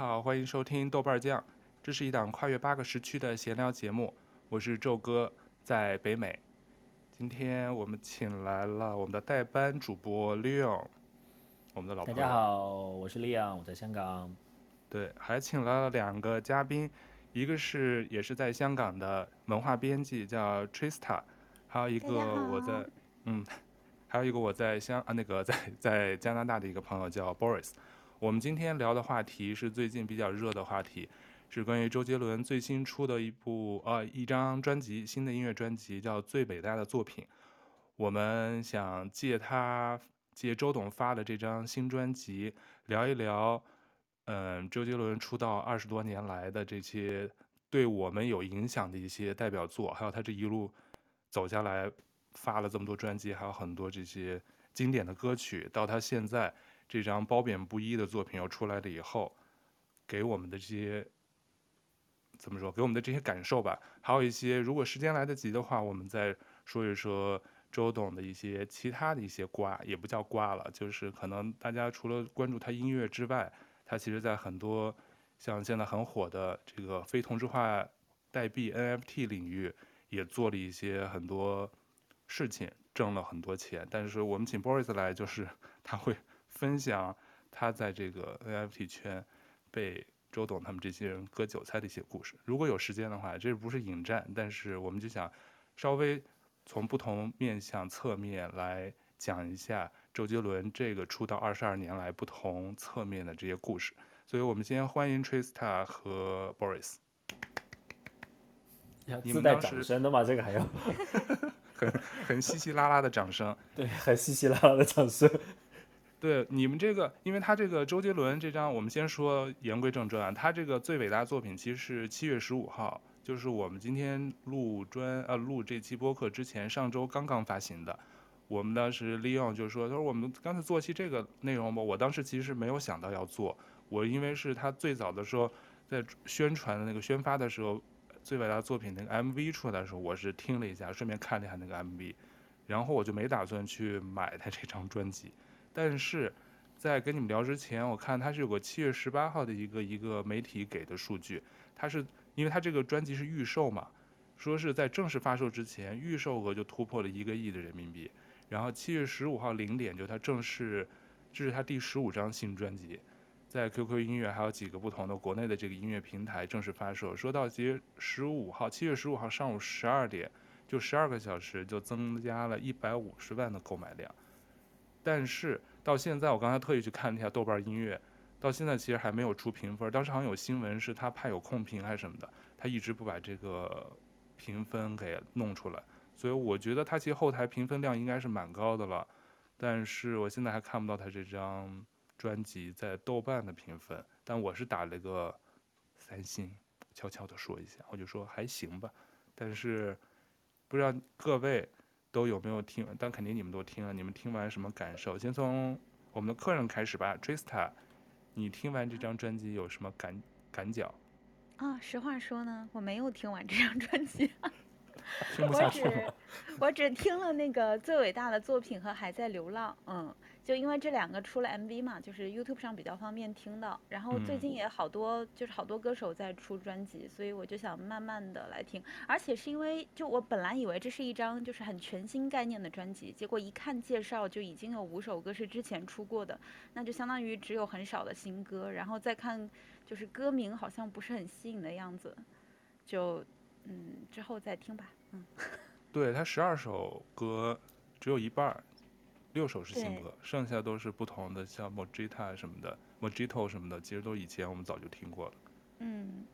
好，欢迎收听豆瓣酱，这是一档跨越八个时区的闲聊节目。我是宙哥，在北美。今天我们请来了我们的代班主播 Leon，我们的老朋友。大家好，我是 Leon，我在香港。对，还请来了两个嘉宾，一个是也是在香港的文化编辑，叫 Trista，还有一个我在嗯，还有一个我在香啊那个在在加拿大的一个朋友叫 Boris。我们今天聊的话题是最近比较热的话题，是关于周杰伦最新出的一部呃一张专辑，新的音乐专辑叫《最伟大的作品》。我们想借他借周董发的这张新专辑聊一聊，嗯，周杰伦出道二十多年来的这些对我们有影响的一些代表作，还有他这一路走下来发了这么多专辑，还有很多这些经典的歌曲，到他现在。这张褒贬不一的作品又出来了以后，给我们的这些怎么说？给我们的这些感受吧。还有一些，如果时间来得及的话，我们再说一说周董的一些其他的一些瓜，也不叫瓜了，就是可能大家除了关注他音乐之外，他其实在很多像现在很火的这个非同质化代币 NFT 领域，也做了一些很多事情，挣了很多钱。但是我们请 Boris 来，就是他会。分享他在这个 NFT 圈被周董他们这些人割韭菜的一些故事。如果有时间的话，这不是引战，但是我们就想稍微从不同面向侧面来讲一下周杰伦这个出道二十二年来不同侧面的这些故事。所以我们先欢迎 Trista 和 Boris。自带掌声的吗？这个还要 很很稀稀拉拉的掌声。对，很稀稀拉拉的掌声。对你们这个，因为他这个周杰伦这张，我们先说言归正传啊，他这个最伟大作品其实是七月十五号，就是我们今天录专呃录这期播客之前，上周刚刚发行的。我们当时利用就是说，他说我们刚才做期这个内容吧，我当时其实没有想到要做，我因为是他最早的时候在宣传的那个宣发的时候，最伟大作品那个 MV 出来的时候，我是听了一下，顺便看了一下那个 MV，然后我就没打算去买他这张专辑。但是，在跟你们聊之前，我看他是有个七月十八号的一个一个媒体给的数据，他是因为他这个专辑是预售嘛，说是在正式发售之前，预售额就突破了一个亿的人民币，然后七月十五号零点就他正式，这是他第十五张新专辑，在 QQ 音乐还有几个不同的国内的这个音乐平台正式发售，说到其十五号，七月十五号上午十二点，就十二个小时就增加了一百五十万的购买量。但是到现在，我刚才特意去看了一下豆瓣音乐，到现在其实还没有出评分。当时好像有新闻是他怕有控评还是什么的，他一直不把这个评分给弄出来。所以我觉得他其实后台评分量应该是蛮高的了。但是我现在还看不到他这张专辑在豆瓣的评分。但我是打了个三星，悄悄地说一下，我就说还行吧。但是不知道各位。都有没有听？但肯定你们都听了。你们听完什么感受？先从我们的客人开始吧，Trista，你听完这张专辑有什么感感脚？啊，实话说呢，我没有听完这张专辑。听不下去了。我只我只听了那个最伟大的作品和还在流浪，嗯。就因为这两个出了 MV 嘛，就是 YouTube 上比较方便听到。然后最近也好多，就是好多歌手在出专辑，所以我就想慢慢的来听。而且是因为，就我本来以为这是一张就是很全新概念的专辑，结果一看介绍就已经有五首歌是之前出过的，那就相当于只有很少的新歌。然后再看，就是歌名好像不是很吸引的样子，就嗯之后再听吧。嗯，对，他十二首歌，只有一半。六首是新歌，剩下都是不同的，像 Mojita 什么的，Mojito 什么的，其实都以前我们早就听过了。嗯。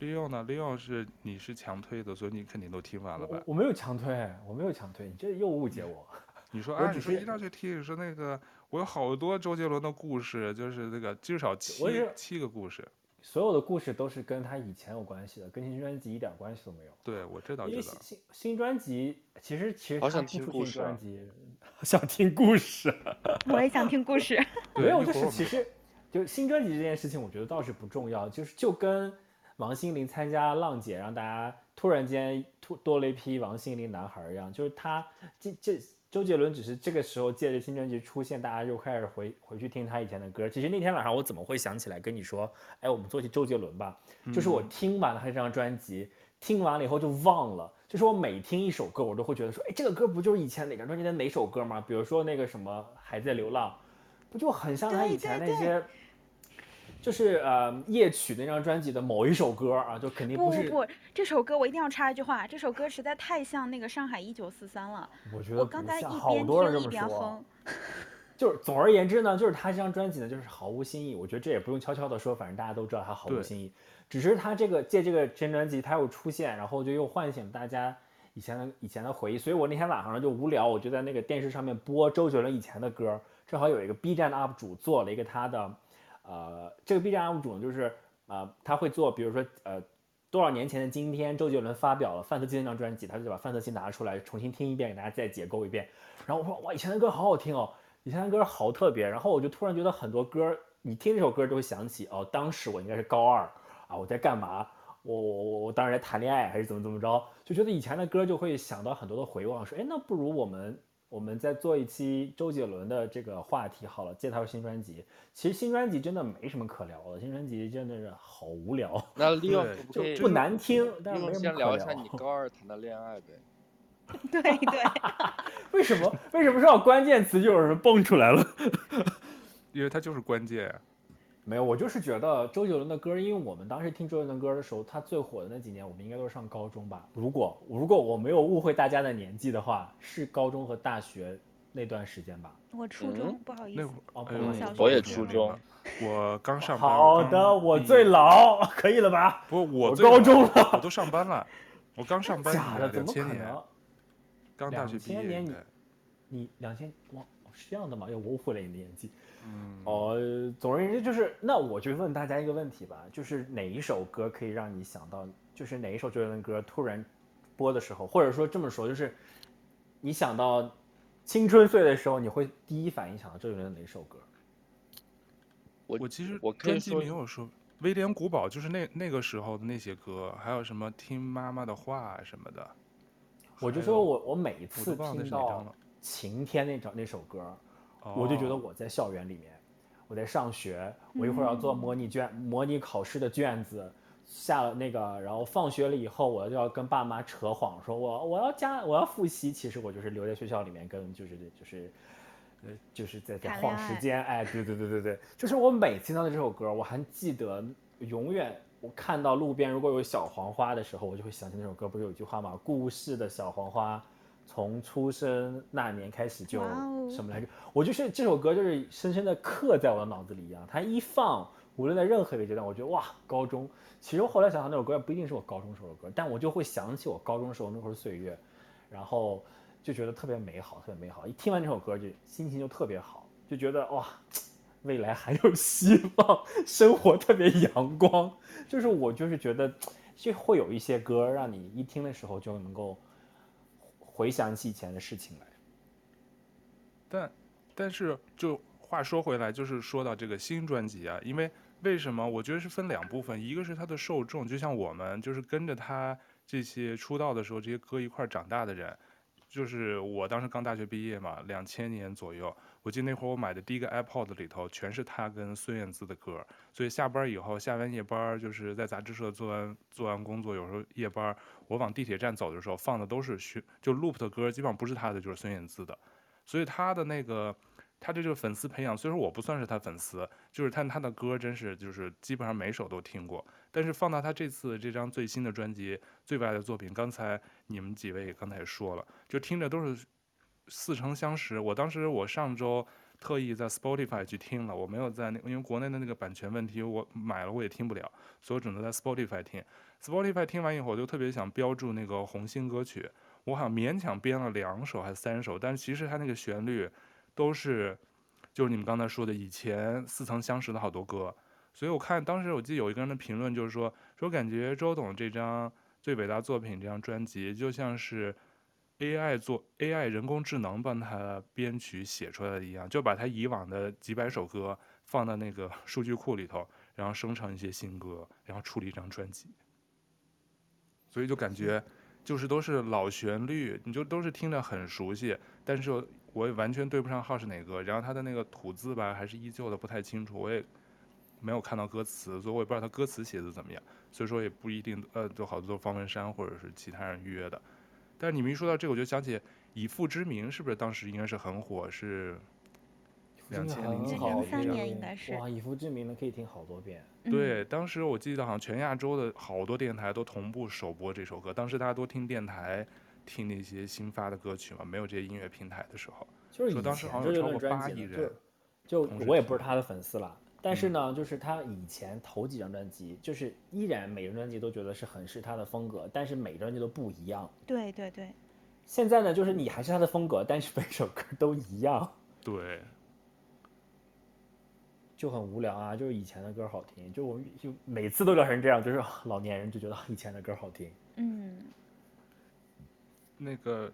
Leon 呢？Leon 是你是强推的，所以你肯定都听完了吧？我，我没有强推，我没有强推，你这又误解我。你说啊，你说一定要去听，你说那个我有好多周杰伦的故事，就是那个至少七七个故事。所有的故事都是跟他以前有关系的，跟新专辑一点关系都没有。对，我知道，因为。新新专辑其实其实好想听故事，专辑 想听故事，我也想听故事。没有，就是其实就新专辑这件事情，我觉得倒是不重要，就是就跟王心凌参加浪姐，让大家突然间突多了一批王心凌男孩一样，就是他这这周杰伦只是这个时候借着新专辑出现，大家就开始回回去听他以前的歌。其实那天晚上我怎么会想起来跟你说，哎，我们做一期周杰伦吧？就是我听完了他这张专辑，听完了以后就忘了。就是我每听一首歌，我都会觉得说，哎，这个歌不就是以前哪张专辑的哪首歌吗？比如说那个什么还在流浪，不就很像他以前那些。就是呃夜曲那张专辑的某一首歌啊，就肯定不是。不不不，这首歌我一定要插一句话，这首歌实在太像那个上海一九四三了。我觉得我刚才一边好多人这么说。就是总而言之呢，就是他这张专辑呢，就是毫无新意。我觉得这也不用悄悄的说，反正大家都知道他毫无新意。只是他这个借这个新专辑，他又出现，然后就又唤醒大家以前的以前的回忆。所以我那天晚上呢就无聊，我就在那个电视上面播周杰伦以前的歌，正好有一个 B 站的 UP 主做了一个他的。呃，这个 B 站 UP 主呢，就是呃，他会做，比如说呃，多少年前的今天，周杰伦发表了《范特西》那张专辑，他就把《范特西》拿出来重新听一遍，给大家再解构一遍。然后我说哇，以前的歌好好听哦，以前的歌好特别。然后我就突然觉得很多歌，你听这首歌就会想起哦，当时我应该是高二啊，我在干嘛？我我我我当时在谈恋爱还是怎么怎么着？就觉得以前的歌就会想到很多的回望，说哎，那不如我们。我们再做一期周杰伦的这个话题好了，介绍新专辑。其实新专辑真的没什么可聊的，新专辑真的是好无聊。那利用就不难听，但是没什么可先聊一下 你高二谈的恋爱呗。对对。为什么？为什么说关键词就有人蹦出来了？因为它就是关键。没有，我就是觉得周杰伦的歌，因为我们当时听周杰伦的歌的时候，他最火的那几年，我们应该都是上高中吧。如果如果我没有误会大家的年纪的话，是高中和大学那段时间吧。我初中，嗯、不好意思。哦，不好意思，我也初中，我刚上班。好的，我最老，可以了吧？不，我我高中了，我都上班了，我刚上班。假的，怎么可能？刚大学毕业。两千年你，你两千哇，是这样的吗？又误会了你的年纪。嗯，哦，总而言之就是，那我就问大家一个问题吧，就是哪一首歌可以让你想到，就是哪一首周杰伦歌突然播的时候，或者说这么说，就是你想到青春岁的时候，你会第一反应想到周杰伦的哪首歌？我我其实我专辑没有说威廉古堡，就是那那个时候的那些歌，还有什么听妈妈的话什么的。我就说我我每一次听到晴天那首那首歌。我就觉得我在校园里面，我在上学，我一会儿要做模拟卷、嗯、模拟考试的卷子，下了那个，然后放学了以后，我就要跟爸妈扯谎，说我我要加我要复习，其实我就是留在学校里面跟就是就是，呃就是在在晃时间，哎，对对对对对，就是我每听到的这首歌，我还记得永远我看到路边如果有小黄花的时候，我就会想起那首歌，不是有句话吗？故事的小黄花。从出生那年开始就什么来着？我就是这首歌，就是深深的刻在我的脑子里一样。它一放，无论在任何一个阶段，我觉得哇，高中。其实我后来想想，那首歌也不一定是我高中时候的歌，但我就会想起我高中时候那会儿岁月，然后就觉得特别美好，特别美好。一听完这首歌，就心情就特别好，就觉得哇，未来还有希望，生活特别阳光。就是我就是觉得，就会有一些歌让你一听的时候就能够。回想起以前的事情来，但但是就话说回来，就是说到这个新专辑啊，因为为什么？我觉得是分两部分，一个是他的受众，就像我们就是跟着他这些出道的时候这些歌一块长大的人，就是我当时刚大学毕业嘛，两千年左右。我记得那会儿我买的第一个 iPod 里头全是他跟孙燕姿的歌，所以下班以后下完夜班就是在杂志社做完做完工作，有时候夜班我往地铁站走的时候放的都是循就 loop 的歌，基本上不是他的就是孙燕姿的，所以他的那个他的这个粉丝培养，虽说我不算是他粉丝，就是他他的歌真是就是基本上每首都听过，但是放到他这次这张最新的专辑最外的作品，刚才你们几位刚才也说了，就听着都是。似曾相识，我当时我上周特意在 Spotify 去听了，我没有在那，因为国内的那个版权问题，我买了我也听不了，所以我只能在 Spotify 听。Spotify 听完以后，我就特别想标注那个红心歌曲，我好像勉强编了两首还是三首，但其实它那个旋律都是，就是你们刚才说的以前似曾相识的好多歌，所以我看当时我记得有一个人的评论就是说，说感觉周董这张最伟大作品这张专辑就像是。AI 做 AI 人工智能帮他编曲写出来的一样，就把他以往的几百首歌放到那个 数据库里头，然后生成一些新歌，然后出了一张专辑。所以就感觉就是都是老旋律，你就都是听着很熟悉，但是我也完全对不上号是哪个。然后他的那个吐字吧，还是依旧的不太清楚，我也没有看到歌词，所以我也不知道他歌词写的怎么样。所以说也不一定，呃，就好多方文山或者是其他人预约的。但是你们一说到这个，我就想起《以父之名》，是不是当时应该是很火？是两千零几年，零三年应该是。哇，《以父之名》呢可以听好多遍。对，当时我记得好像全亚洲的好多电台都同步首播这首歌。当时大家都听电台，听那些新发的歌曲嘛，没有这些音乐平台的时候。就是当时好像有超过八亿人。就我也不是他的粉丝了，但是呢，就是他以前头几张专辑，就是依然每张专辑都觉得是很是他的风格，但是每张专辑都不一样。对对对。现在呢，就是你还是他的风格，但是每首歌都一样。对。就很无聊啊，就是以前的歌好听，就我就每次都聊成这样，就是老年人就觉得以前的歌好听。嗯，那个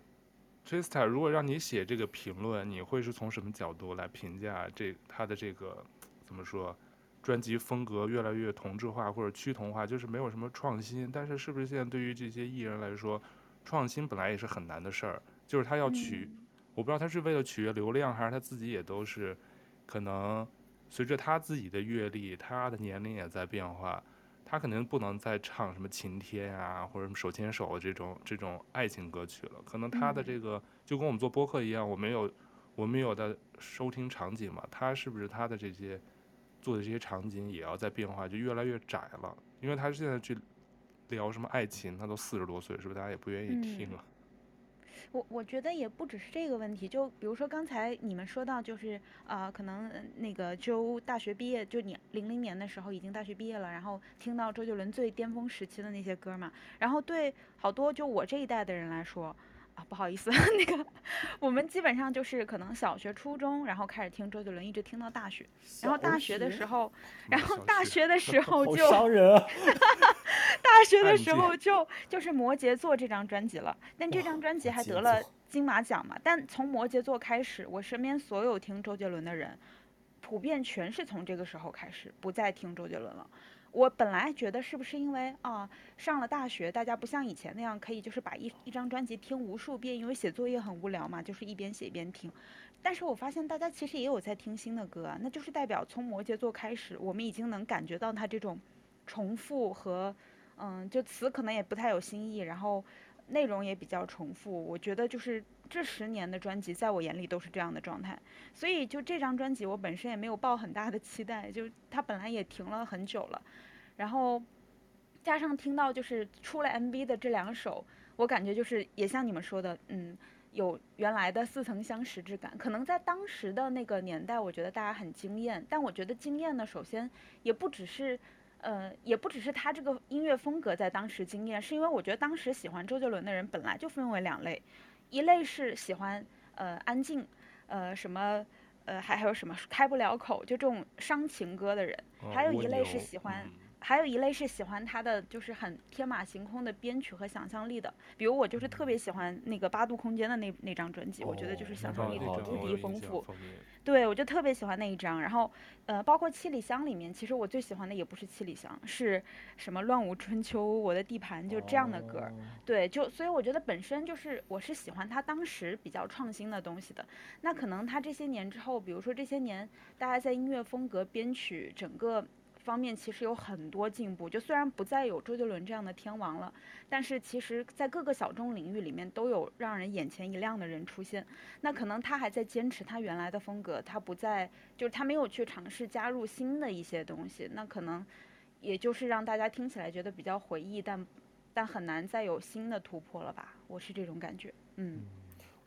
Trista，如果让你写这个评论，你会是从什么角度来评价这他的这个怎么说？专辑风格越来越同质化或者趋同化，就是没有什么创新。但是是不是现在对于这些艺人来说，创新本来也是很难的事儿？就是他要取，嗯、我不知道他是为了取悦流量，还是他自己也都是可能。随着他自己的阅历，他的年龄也在变化，他肯定不能再唱什么晴天啊，或者手牵手这种这种爱情歌曲了。可能他的这个就跟我们做播客一样，我们有我们有的收听场景嘛，他是不是他的这些做的这些场景也要在变化，就越来越窄了？因为他现在去聊什么爱情，他都四十多岁，是不是大家也不愿意听了？我我觉得也不只是这个问题，就比如说刚才你们说到，就是啊、呃，可能那个周大学毕业，就你零零年的时候已经大学毕业了，然后听到周杰伦最巅峰时期的那些歌嘛，然后对好多就我这一代的人来说。啊，不好意思，那个我们基本上就是可能小学、初中，然后开始听周杰伦，一直听到大学。然后大学的时候，然后大学的时候就伤人啊。大学的时候就就是摩羯座这张专辑了，但这张专辑还得了金马奖嘛。但从摩羯座开始，我身边所有听周杰伦的人，普遍全是从这个时候开始不再听周杰伦了。我本来觉得是不是因为啊上了大学，大家不像以前那样可以就是把一一张专辑听无数遍，因为写作业很无聊嘛，就是一边写一边听。但是我发现大家其实也有在听新的歌，那就是代表从摩羯座开始，我们已经能感觉到他这种重复和嗯，就词可能也不太有新意，然后内容也比较重复。我觉得就是这十年的专辑，在我眼里都是这样的状态。所以就这张专辑，我本身也没有抱很大的期待，就它本来也停了很久了。然后，加上听到就是出了 MV 的这两首，我感觉就是也像你们说的，嗯，有原来的似曾相识之感。可能在当时的那个年代，我觉得大家很惊艳。但我觉得惊艳呢，首先也不只是，呃，也不只是他这个音乐风格在当时惊艳，是因为我觉得当时喜欢周杰伦的人本来就分为两类，一类是喜欢呃安静，呃什么，呃还还有什么开不了口就这种伤情歌的人，还有一类是喜欢。还有一类是喜欢他的，就是很天马行空的编曲和想象力的，比如我就是特别喜欢那个八度空间的那那张专辑，我觉得就是想象力无敌丰富。对，我就特别喜欢那一张。然后，呃，包括七里香里面，其实我最喜欢的也不是七里香，是什么乱舞春秋、我的地盘，就这样的歌。对，就所以我觉得本身就是我是喜欢他当时比较创新的东西的。那可能他这些年之后，比如说这些年大家在音乐风格、编曲整个。方面其实有很多进步，就虽然不再有周杰伦这样的天王了，但是其实，在各个小众领域里面都有让人眼前一亮的人出现。那可能他还在坚持他原来的风格，他不再就是他没有去尝试加入新的一些东西。那可能也就是让大家听起来觉得比较回忆，但但很难再有新的突破了吧？我是这种感觉，嗯。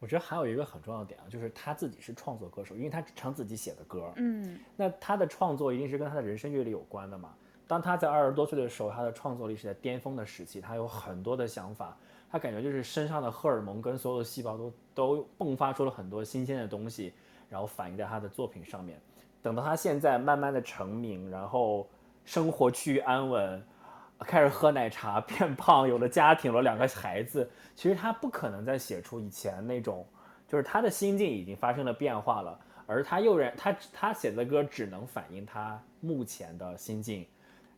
我觉得还有一个很重要的点啊，就是他自己是创作歌手，因为他唱自己写的歌。嗯，那他的创作一定是跟他的人生阅历有关的嘛。当他在二十多岁的时候，他的创作力是在巅峰的时期，他有很多的想法，他感觉就是身上的荷尔蒙跟所有的细胞都都迸发出了很多新鲜的东西，然后反映在他的作品上面。等到他现在慢慢的成名，然后生活趋于安稳。开始喝奶茶，变胖，有了家庭，有了两个孩子。其实他不可能再写出以前那种，就是他的心境已经发生了变化了，而他又然他他写的歌只能反映他目前的心境，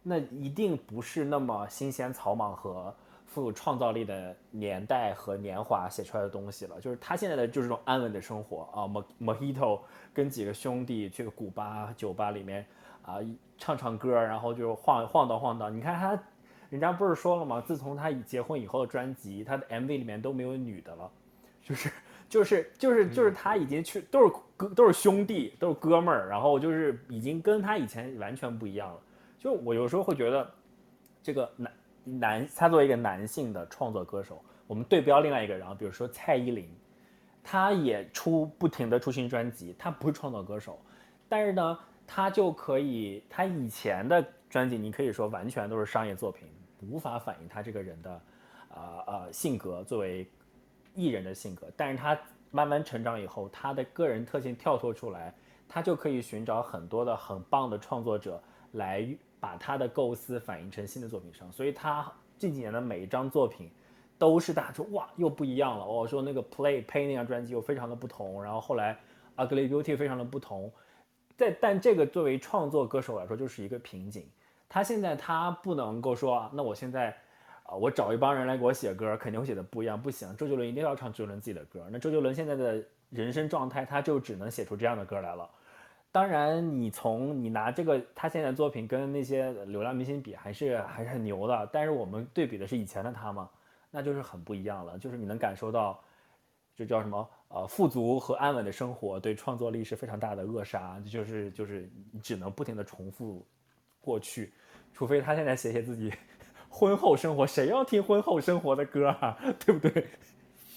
那一定不是那么新鲜草莽和富有创造力的年代和年华写出来的东西了。就是他现在的就是这种安稳的生活啊，Mojito 跟几个兄弟去古巴酒吧里面啊唱唱歌，然后就晃晃荡晃荡。你看他，人家不是说了吗？自从他结婚以后的专辑，他的 MV 里面都没有女的了，就是。就是就是就是他已经去都是哥都是兄弟都是哥们儿，然后就是已经跟他以前完全不一样了。就我有时候会觉得，这个男男他作为一个男性的创作歌手，我们对标另外一个人，比如说蔡依林，他也出不停的出新专辑，他不是创作歌手，但是呢，他就可以他以前的专辑，你可以说完全都是商业作品，无法反映他这个人的，呃呃性格作为。艺人的性格，但是他慢慢成长以后，他的个人特性跳脱出来，他就可以寻找很多的很棒的创作者来把他的构思反映成新的作品上。所以他近几年的每一张作品都是大家说哇又不一样了。我说那个 Play Pay 那张专辑又非常的不同，然后后来 Ugly Beauty 非常的不同。在但这个作为创作歌手来说就是一个瓶颈。他现在他不能够说那我现在。啊，我找一帮人来给我写歌，肯定会写的不一样。不行，周杰伦一定要唱周杰伦自己的歌。那周杰伦现在的人生状态，他就只能写出这样的歌来了。当然，你从你拿这个他现在的作品跟那些流量明星比，还是还是很牛的。但是我们对比的是以前的他嘛，那就是很不一样了。就是你能感受到，就叫什么呃，富足和安稳的生活对创作力是非常大的扼杀。就是就是你只能不停的重复过去，除非他现在写写自己。婚后生活，谁要听婚后生活的歌啊？对不对？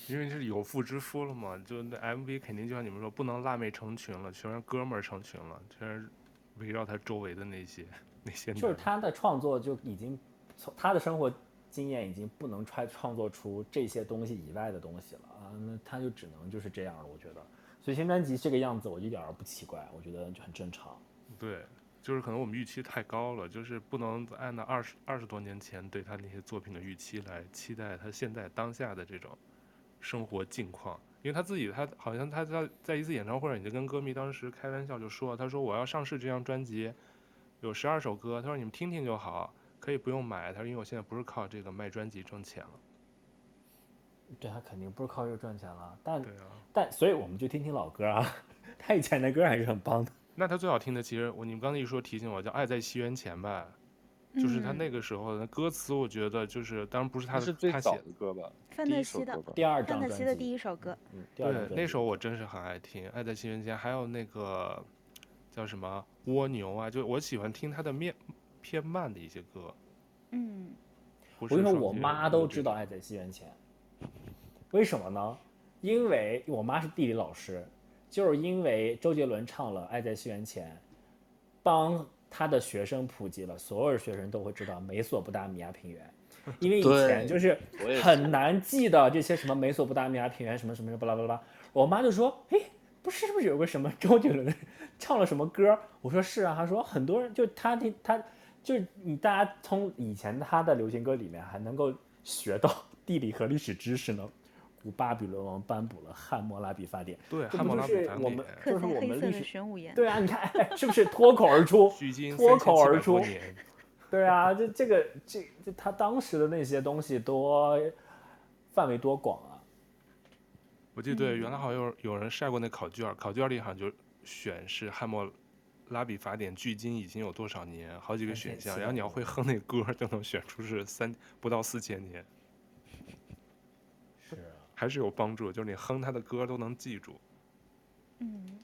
因为是有妇之夫了嘛，就那 MV 肯定就像你们说，不能辣妹成群了，全是哥们儿成群了，全是围绕他周围的那些 那些。就是他的创作就已经从他的生活经验已经不能创创作出这些东西以外的东西了啊，那他就只能就是这样了。我觉得，所以新专辑这个样子，我一点儿不奇怪，我觉得就很正常。对。就是可能我们预期太高了，就是不能按照二十二十多年前对他那些作品的预期来期待他现在当下的这种生活境况，因为他自己他好像他在在一次演唱会上已经跟歌迷当时开玩笑就说，他说我要上市这张专辑有十二首歌，他说你们听听就好，可以不用买，他说因为我现在不是靠这个卖专辑挣钱了。对，他肯定不是靠这个赚钱了，但对啊，但所以我们就听听老歌啊，他以前的歌还是很棒的。那他最好听的，其实我你们刚才一说提醒我叫《爱在西元前》吧，就是他那个时候的歌词，我觉得就是当然不是他的，是最早的歌吧，范特西的第二张专辑，范特西的第一首歌，嗯，对，那首我真是很爱听，《爱在西元前》，还有那个叫什么蜗牛啊，就我喜欢听他的面偏慢的一些歌，嗯，我跟你说，我妈都知道《爱在西元前》，为什么呢？因为我妈是地理老师。就是因为周杰伦唱了《爱在西元前》，帮他的学生普及了，所有学生都会知道美索不达米亚平原，因为以前就是很难记的这些什么美索不达米亚平原什么什么什么巴拉巴拉。我妈就说：“哎，不是，是不是有个什么周杰伦 唱了什么歌？”我说：“是啊。”她说：“很多人就他听他，就是你大家从以前他的流行歌里面还能够学到地理和历史知识呢。”巴比伦王颁布了汉谟拉比法典，对，汉谟拉比法典，就是我们历史玄武岩，对啊，你看是不是脱口而出？脱口而出，对啊，这这个这这他当时的那些东西多范围多广啊！我记得对，原来好像有有人晒过那考卷，考卷里好像就选是汉谟拉比法典距今已经有多少年，好几个选项，然后你要会哼那歌，就能选出是三不到四千年。还是有帮助，就是你哼他的歌都能记住。嗯，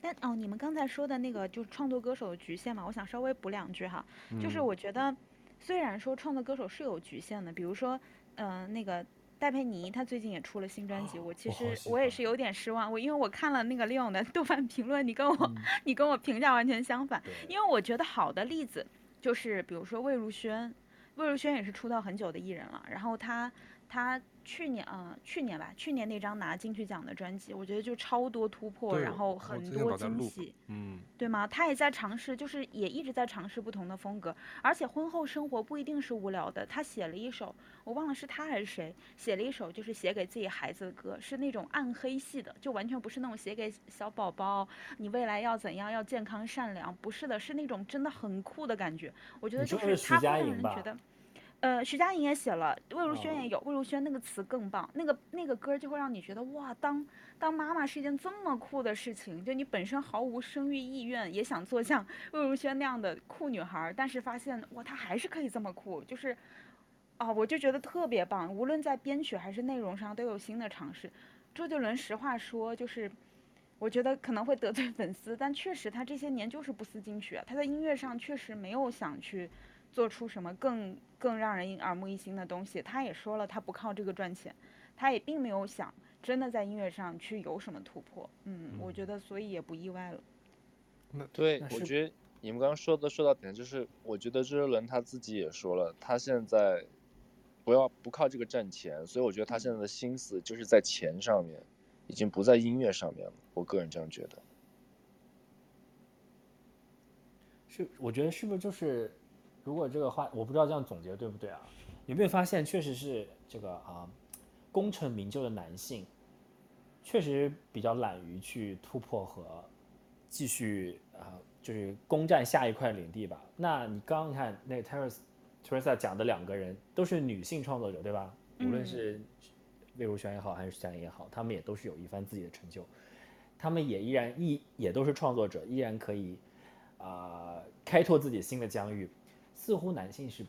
但哦，你们刚才说的那个就是创作歌手的局限嘛，我想稍微补两句哈。就是我觉得，虽然说创作歌手是有局限的，比如说，嗯、呃，那个戴佩妮她最近也出了新专辑，我其实我也是有点失望。我因为我看了那个 Leon 的豆瓣评论，你跟我、嗯、你跟我评价完全相反。因为我觉得好的例子就是，比如说魏如萱，魏如萱也是出道很久的艺人了，然后她她。去年啊、呃，去年吧，去年那张拿金曲奖的专辑，我觉得就超多突破，然后很多惊喜，嗯，对吗？他也在尝试，就是也一直在尝试不同的风格，而且婚后生活不一定是无聊的。他写了一首，我忘了是他还是谁写了一首，就是写给自己孩子的歌，是那种暗黑系的，就完全不是那种写给小宝宝，你未来要怎样，要健康善良，不是的，是那种真的很酷的感觉。我觉得就是他会让人觉得。呃，徐佳莹也写了，魏如萱也有，魏如萱那个词更棒，那个那个歌就会让你觉得哇，当当妈妈是一件这么酷的事情，就你本身毫无生育意愿，也想做像 魏如萱那样的酷女孩，但是发现哇，她还是可以这么酷，就是，啊、哦，我就觉得特别棒，无论在编曲还是内容上都有新的尝试。周杰伦实话说就是。我觉得可能会得罪粉丝，但确实他这些年就是不思进取，他在音乐上确实没有想去做出什么更更让人耳目一新的东西。他也说了，他不靠这个赚钱，他也并没有想真的在音乐上去有什么突破。嗯，我觉得所以也不意外了。那对，我觉得你们刚刚说的说到点，就是我觉得周杰伦他自己也说了，他现在不要不靠这个赚钱，所以我觉得他现在的心思就是在钱上面。已经不在音乐上面了，我个人这样觉得。是，我觉得是不是就是，如果这个话，我不知道这样总结对不对啊？有没有发现，确实是这个啊，功成名就的男性，确实比较懒于去突破和继续啊，就是攻占下一块领地吧？那你刚刚看那个 Teresa Teresa 讲的两个人都是女性创作者，对吧？无论是。魏如萱也好，还是徐佳莹也好，他们也都是有一番自己的成就，他们也依然一也都是创作者，依然可以啊、呃、开拓自己新的疆域。似乎男性是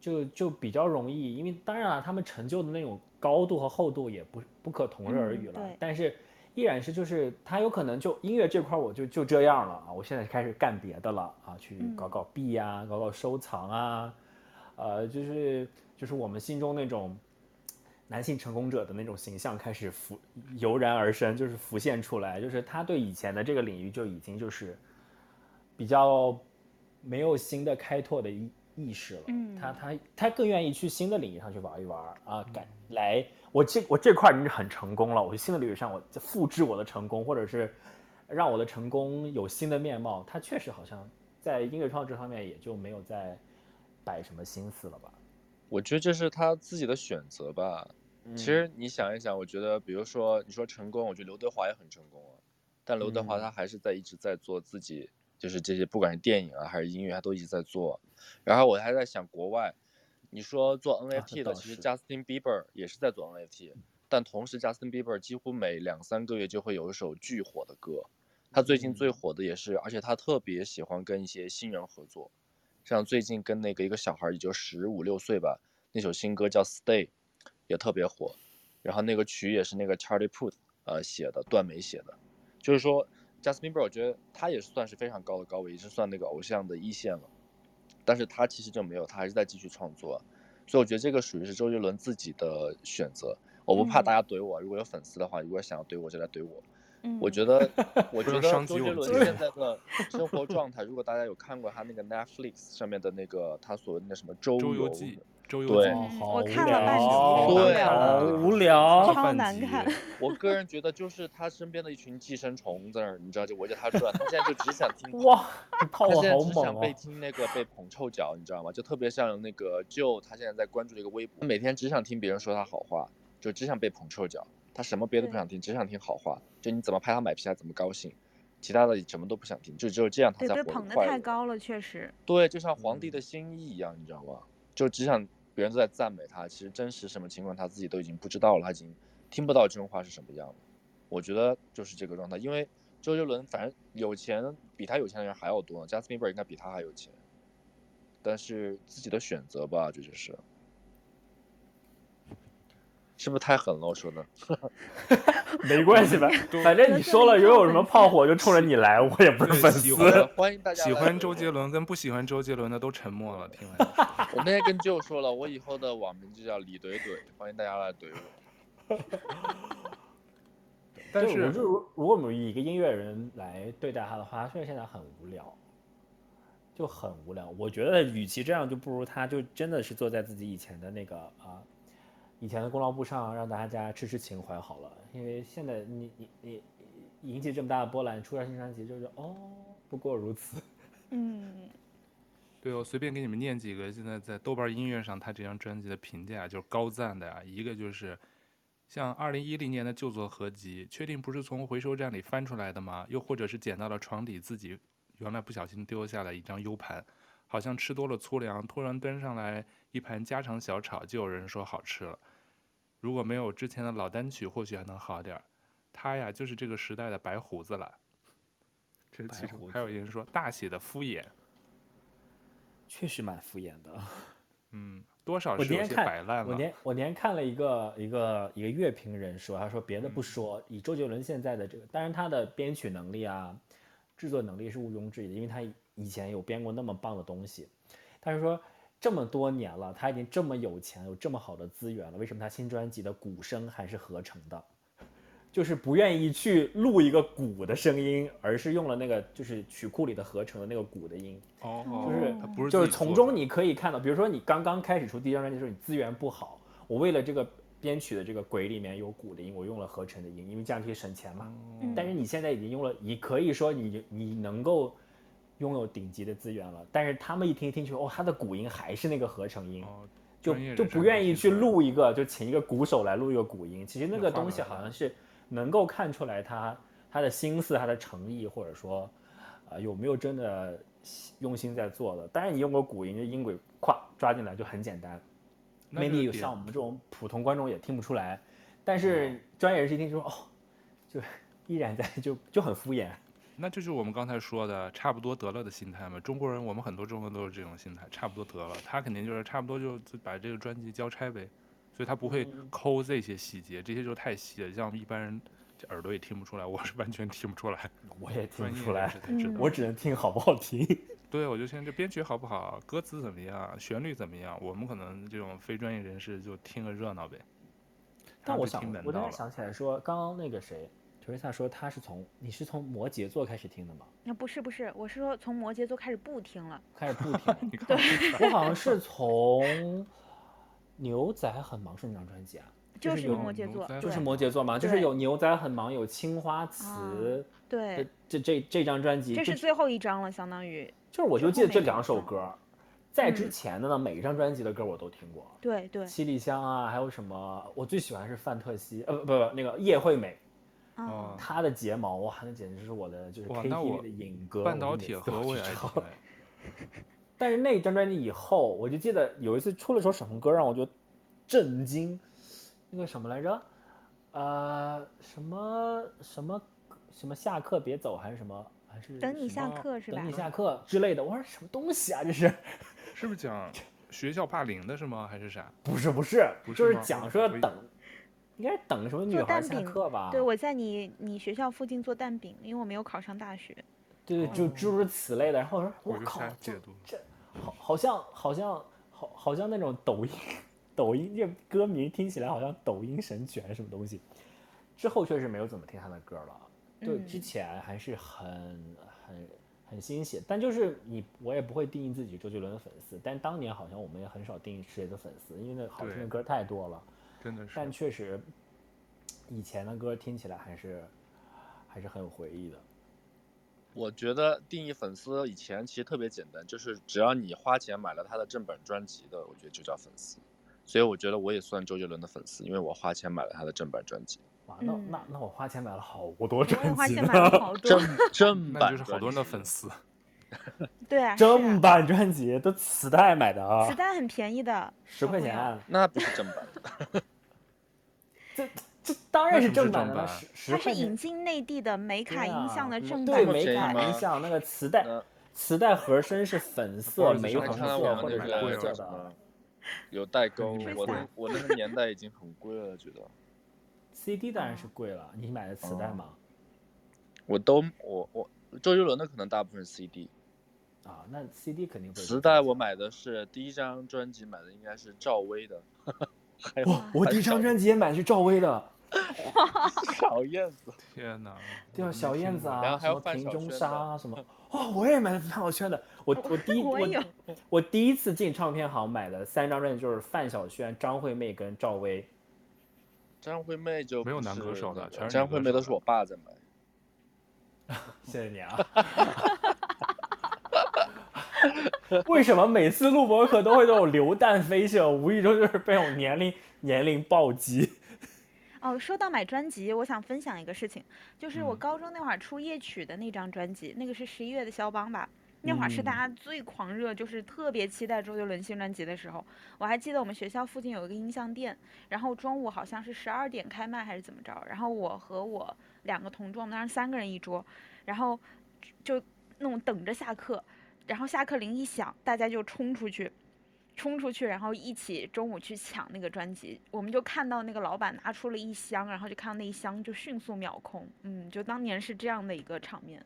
就就比较容易，因为当然了，他们成就的那种高度和厚度也不不可同日而语了。嗯、但是依然是就是他有可能就音乐这块我就就这样了啊，我现在开始干别的了啊，去搞搞币啊，搞搞收藏啊，呃，就是就是我们心中那种。男性成功者的那种形象开始浮油然而生，就是浮现出来，就是他对以前的这个领域就已经就是比较没有新的开拓的意意识了。嗯，他他他更愿意去新的领域上去玩一玩啊，改来我这我这块已经很成功了，我去新的领域上我复制我的成功，或者是让我的成功有新的面貌。他确实好像在音乐创作这方面也就没有再摆什么心思了吧。我觉得这是他自己的选择吧。其实你想一想，我觉得，比如说你说成功，我觉得刘德华也很成功啊。但刘德华他还是在一直在做自己，就是这些不管是电影啊还是音乐，他都一直在做。然后我还在想国外，你说做 NFT 的，其实 Justin Bieber 也是在做 NFT，但同时 Justin Bieber 几乎每两三个月就会有一首巨火的歌。他最近最火的也是，而且他特别喜欢跟一些新人合作。像最近跟那个一个小孩，也就十五六岁吧，那首新歌叫 Stay，也特别火。然后那个曲也是那个 Charlie Puth 呃写的，段美写的。就是说，Justin Bieber 我觉得他也算是非常高的高位，也是算那个偶像的一线了。但是他其实就没有，他还是在继续创作。所以我觉得这个属于是周杰伦自己的选择。我不怕大家怼我，如果有粉丝的话，如果想要怼我就来怼我。我觉得，我觉得周杰伦现在的生活状态，如果大家有看过他那个 Netflix 上面的那个他所谓的那什么周游记，周游对，我看了半集，对，好无聊，超难看。我个人觉得就是他身边的一群寄生虫在那儿，你知道就围着他转，他现在就只想听哇，他现在只想被听那个被捧臭脚，你知道吗？就特别像那个 Joe，他现在在关注的一个微博，他每天只想听别人说他好话，就只想被捧臭脚。他什么别的不想听，只想听好话。就你怎么拍他买皮，他怎么高兴，其他的什么都不想听，就只有这样他才活得快乐。对，被捧得太高了，确实。对，就像皇帝的新衣一样，你知道吗？就只想别人都在赞美他，其实真实什么情况他自己都已经不知道了，他已经听不到这种话是什么样的。我觉得就是这个状态，因为周杰伦反正有钱，比他有钱的人还要多呢。Justin Bieber 应该比他还有钱，但是自己的选择吧，这就是。是不是太狠了？我说的，没关系吧，反正你说了，又有什么炮火就冲着你来，我也不是粉丝。欢迎大家。喜欢周杰伦跟不喜欢周杰伦的都沉默了。听完。我那天跟舅说了，我以后的网名就叫李怼怼，欢迎大家来怼我。但是，就如如果我们以一个音乐人来对待他的话，他确实现在很无聊，就很无聊。我觉得，与其这样，就不如他就真的是坐在自己以前的那个啊。以前的功劳簿上让大家吃吃情怀好了，因为现在你你你引起这么大的波澜，出了新专辑就是哦，不过如此。嗯，对，我随便给你们念几个现在在豆瓣音乐上他这张专辑的评价就是高赞的啊，一个就是像二零一零年的旧作合集，确定不是从回收站里翻出来的吗？又或者是捡到了床底自己原来不小心丢下了一张 U 盘，好像吃多了粗粮，突然端上来。一盘家常小炒就有人说好吃了。如果没有之前的老单曲，或许还能好点儿。他呀，就是这个时代的白胡子了。这是其中还有人说大写的敷衍，确实蛮敷衍的。嗯，多少是有些摆烂了。我连我连看了一个一个一个乐评人说，他说别的不说，嗯、以周杰伦现在的这个，当然他的编曲能力啊，制作能力是毋庸置疑的，因为他以前有编过那么棒的东西。但是说这么多年了，他已经这么有钱，有这么好的资源了，为什么他新专辑的鼓声还是合成的？就是不愿意去录一个鼓的声音，而是用了那个就是曲库里的合成的那个鼓的音。哦，就是不是，就是从中你可以看到，比如说你刚刚开始出第一张专辑的时候，你资源不好，我为了这个编曲的这个轨里面有鼓的音，我用了合成的音，因为这样可以省钱嘛。嗯。但是你现在已经用了，你可以说你你能够拥有顶级的资源了，但是他们一听一听就哦，他的鼓音还是那个合成音，就就不愿意去录一个，就请一个鼓手来录一个鼓音。其实那个东西好像是。能够看出来他他的心思、他的诚意，或者说，啊、呃、有没有真的用心在做的？当然，你用个鼓音，就音轨咵抓进来就很简单，maybe 像我们这种普通观众也听不出来，但是专业人士一听就说哦，就 依然在就就很敷衍。那这就是我们刚才说的差不多得了的心态嘛。中国人，我们很多中国人都是这种心态，差不多得了。他肯定就是差不多就把这个专辑交差呗。所以他不会抠这些细节，这些就太细了，像一般人这耳朵也听不出来。我是完全听不出来，我也听不出来，我只能听好不好听。对，我就现在这编曲好不好，歌词怎么样，旋律怎么样，我们可能这种非专业人士就听个热闹呗。但我想，我突然想起来说，刚刚那个谁，Teresa 说他是从你是从摩羯座开始听的吗？那不是不是，我是说从摩羯座开始不听了，开始不听了。对，我好像是从。牛仔很忙是哪张专辑啊？就是摩羯座，就是摩羯座嘛，就是有牛仔很忙，有青花瓷，对，这这这张专辑，这是最后一张了，相当于。就是我就记得这两首歌，在之前的呢，每一张专辑的歌我都听过。对对。七里香啊，还有什么？我最喜欢是范特西，呃不不那个叶惠美，哦，她的睫毛哇，那简直是我的就是 KTV 的影歌。半导体盒我也爱听。但是那张专辑以后，我就记得有一次出了首什么歌让我就震惊，那个什么来着？呃，什么什么什么下课别走还是什么还是等你下课是吧？等你下课之类的。我说什么东西啊？这是是不是讲学校霸凌的是吗？还是啥？不是不是，就是讲说等，应该是等什么女孩下课吧？对，我在你你学校附近做蛋饼，因为我没有考上大学。对对，就诸如此类的。然后我说，我靠，这这好，好像好像好，好像那种抖音，抖音这歌名听起来好像抖音神曲还是什么东西。之后确实没有怎么听他的歌了。对，之前还是很很很欣喜，但就是你我也不会定义自己周杰伦的粉丝。但当年好像我们也很少定义谁的粉丝，因为那好听的歌太多了。真的是。但确实，以前的歌听起来还是还是很有回忆的。我觉得定义粉丝以前其实特别简单，就是只要你花钱买了他的正版专辑的，我觉得就叫粉丝。所以我觉得我也算周杰伦的粉丝，因为我花钱买了他的正版专辑。哇，那那那我花钱买了好多专辑。花钱买了好多。正 正版就是好多人的粉丝。对啊。正版专辑都磁带买的啊。磁带很便宜的，十块钱。那不是正版的。这。这当然是正版的了，它是引进内地的美卡音像的正版。对，美卡音像那个磁带，磁带盒身是粉色、玫红色或者是蓝色的。有代沟，我那我那个年代已经很贵了，觉得。CD 当然是贵了，你买的磁带吗？我都我我周杰伦的可能大部分 CD。啊，那 CD 肯定会。磁带我买的是第一张专辑买的应该是赵薇的。哇，我第一张专辑也买的是赵薇的。小燕子，天哪！对啊，小燕子啊，然后还有瓶中沙啊什么。哇，我也买了范晓萱的。我 我第一我我第一次进唱片行买的三张专辑就是范晓萱、张惠妹跟赵薇。张惠妹就没有男歌手的，全是张惠妹都是我爸在买。谢谢你啊。为什么每次录播课都会都有流弹飞射？无意中就是被我年龄年龄暴击。哦，说到买专辑，我想分享一个事情，就是我高中那会儿出夜曲的那张专辑，嗯、那个是十一月的肖邦吧？那会儿是大家最狂热，就是特别期待周杰伦新专辑的时候。我还记得我们学校附近有一个音像店，然后中午好像是十二点开卖还是怎么着，然后我和我两个同桌，我们当时三个人一桌，然后就那种等着下课，然后下课铃一响，大家就冲出去。冲出去，然后一起中午去抢那个专辑，我们就看到那个老板拿出了一箱，然后就看到那一箱就迅速秒空，嗯，就当年是这样的一个场面。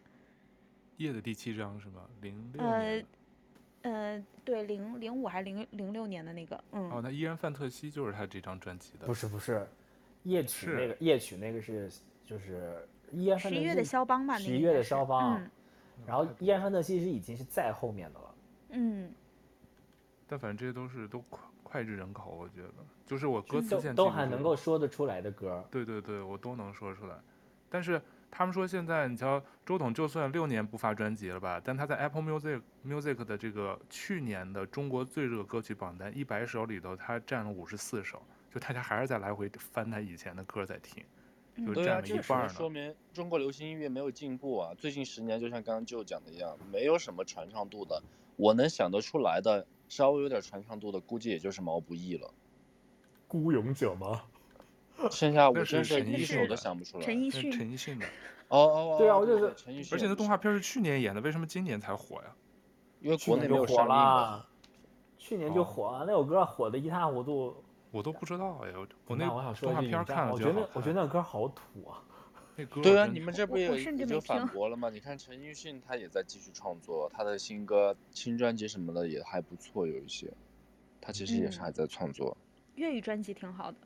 夜的第七章是吧？零六呃，呃，对，零零五还是零零六年的那个，嗯。哦，那依然范特西就是他这张专辑的。不是不是，夜曲那个夜曲那个是就是依然范特西。十一月的肖邦吧？十一月的肖邦。嗯。然后依然范特其实已经是在后面的了。嗯。但反正这些都是都脍炙人口，我觉得就是我歌词线都还能够说得出来的歌，对对对，我都能说出来。但是他们说现在你瞧，周董就算六年不发专辑了吧，但他在 Apple Music Music 的这个去年的中国最热歌曲榜单一百首里头，他占了五十四首，就大家还是在来回翻他以前的歌在听，就占了一半呢。说明中国流行音乐没有进步啊！最近十年就像刚刚就讲的一样，没有什么传唱度的，我能想得出来的。稍微有点传唱度的，估计也就是毛不易了。孤勇者吗？剩下我真是一首都想不出来。陈奕迅。陈奕迅的。哦哦哦。对啊，我就是陈奕迅。而且那动画片是去年演的，为什么今年才火呀？因为国内没有火了。去年就火了，那首歌火的一塌糊涂。我都不知道哎，我那我想说动画片看了，我觉得我觉得那歌好土啊。对啊，你们这不也也就反驳了吗？你看陈奕迅他也在继续创作，他的新歌、新专辑什么的也还不错，有一些，他其实也是还在创作。嗯、粤语专辑挺好的。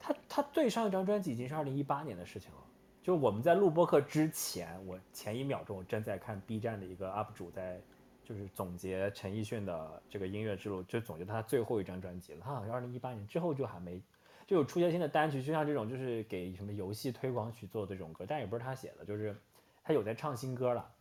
他他最上一张专辑已经是二零一八年的事情了。就我们在录播课之前，我前一秒钟我正在看 B 站的一个 UP 主在，就是总结陈奕迅的这个音乐之路，就总结他最后一张专辑了。他好像二零一八年之后就还没。就有出现新的单曲，就像这种就是给什么游戏推广曲做这种歌，但也不是他写的，就是他有在唱新歌了。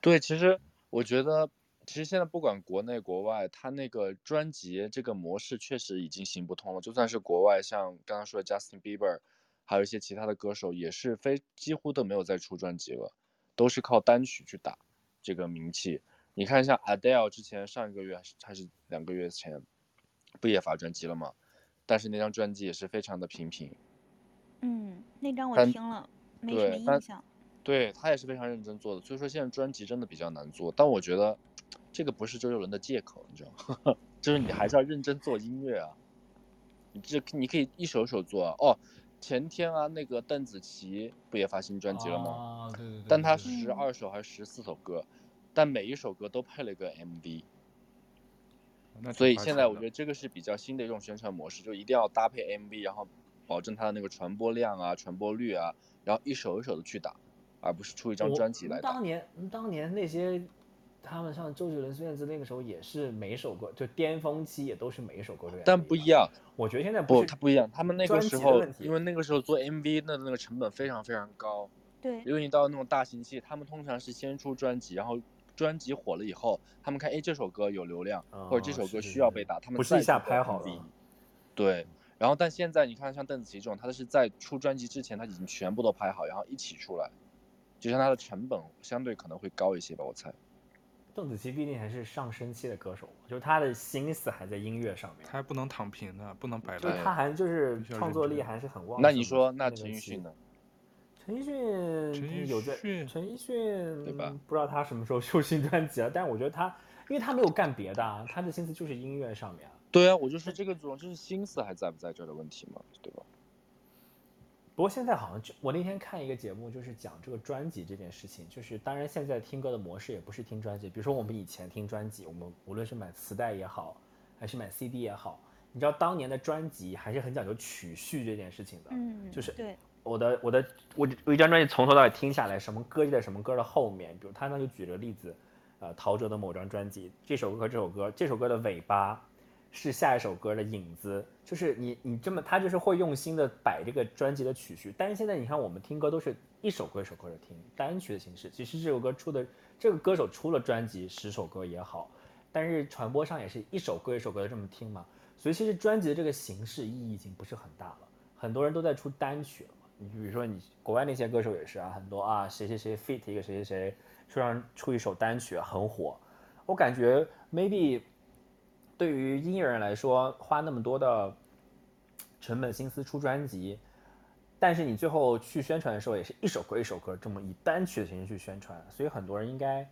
对，其实我觉得，其实现在不管国内国外，他那个专辑这个模式确实已经行不通了。就算是国外，像刚刚说的 Justin Bieber，还有一些其他的歌手，也是非几乎都没有再出专辑了，都是靠单曲去打这个名气。你看，像 Adele 之前上一个月还是还是两个月前，不也发专辑了吗？但是那张专辑也是非常的平平，嗯，那张我听了，没什么印象。对，他也是非常认真做的，所以说现在专辑真的比较难做。但我觉得这个不是周杰伦的借口，你知道吗？就是你还是要认真做音乐啊。你这你可以一首首做啊。哦，前天啊，那个邓紫棋不也发新专辑了吗？啊，对对对。但他十二首还是十四首歌，但每一首歌都配了一个 MV。所以现在我觉得这个是比较新的一种宣传模式，就一定要搭配 MV，然后保证它的那个传播量啊、传播率啊，然后一首一首的去打，而不是出一张专辑来打。当年，当年那些他们像周杰伦、孙燕姿那个时候也是每首歌就巅峰期也都是每一首歌都。但不一样，我觉得现在不，它不一样。他们那个时候，因为那个时候做 MV 的那个成本非常非常高。对。因为你到那种大型期，他们通常是先出专辑，然后。专辑火了以后，他们看，哎，这首歌有流量，哦、或者这首歌需要被打，他们不是一下拍好了。对，然后但现在你看，像邓紫棋这种，她是在出专辑之前，她已经全部都拍好，然后一起出来，就像他的成本相对可能会高一些吧，我猜。邓紫棋毕竟还是上升期的歌手，就是她的心思还在音乐上面，她还不能躺平呢，不能摆烂。就他还就是创作力还是很旺。那你说，那陈奕迅呢？陈奕迅有在，陈奕迅对吧？不知道他什么时候 出新专辑啊，但是我觉得他，因为他没有干别的啊，他的心思就是音乐上面。对啊，我就说这个主要就是心思还在不在这儿的问题嘛，对吧？不过现在好像就我那天看一个节目，就是讲这个专辑这件事情，就是当然现在听歌的模式也不是听专辑，比如说我们以前听专辑，我们无论是买磁带也好，还是买 CD 也好，你知道当年的专辑还是很讲究曲序这件事情的，嗯，就是对。我的我的我我一张专辑从头到尾听下来，什么歌就在什么歌的后面。比如他呢就举了个例子，呃，陶喆的某张专辑，这首歌这首歌，这首歌的尾巴是下一首歌的影子，就是你你这么他就是会用心的摆这个专辑的曲序。但是现在你看我们听歌都是一首歌一首歌的听单曲的形式，其实这首歌出的这个歌手出了专辑十首歌也好，但是传播上也是一首歌一首歌的这么听嘛。所以其实专辑的这个形式意义已经不是很大了，很多人都在出单曲了。你比如说你国外那些歌手也是啊，很多啊谁谁谁 feat 一个谁谁谁，突然出一首单曲很火，我感觉 maybe 对于音乐人来说花那么多的成本心思出专辑，但是你最后去宣传的时候也是一首歌一首歌这么以单曲的形式去宣传，所以很多人应该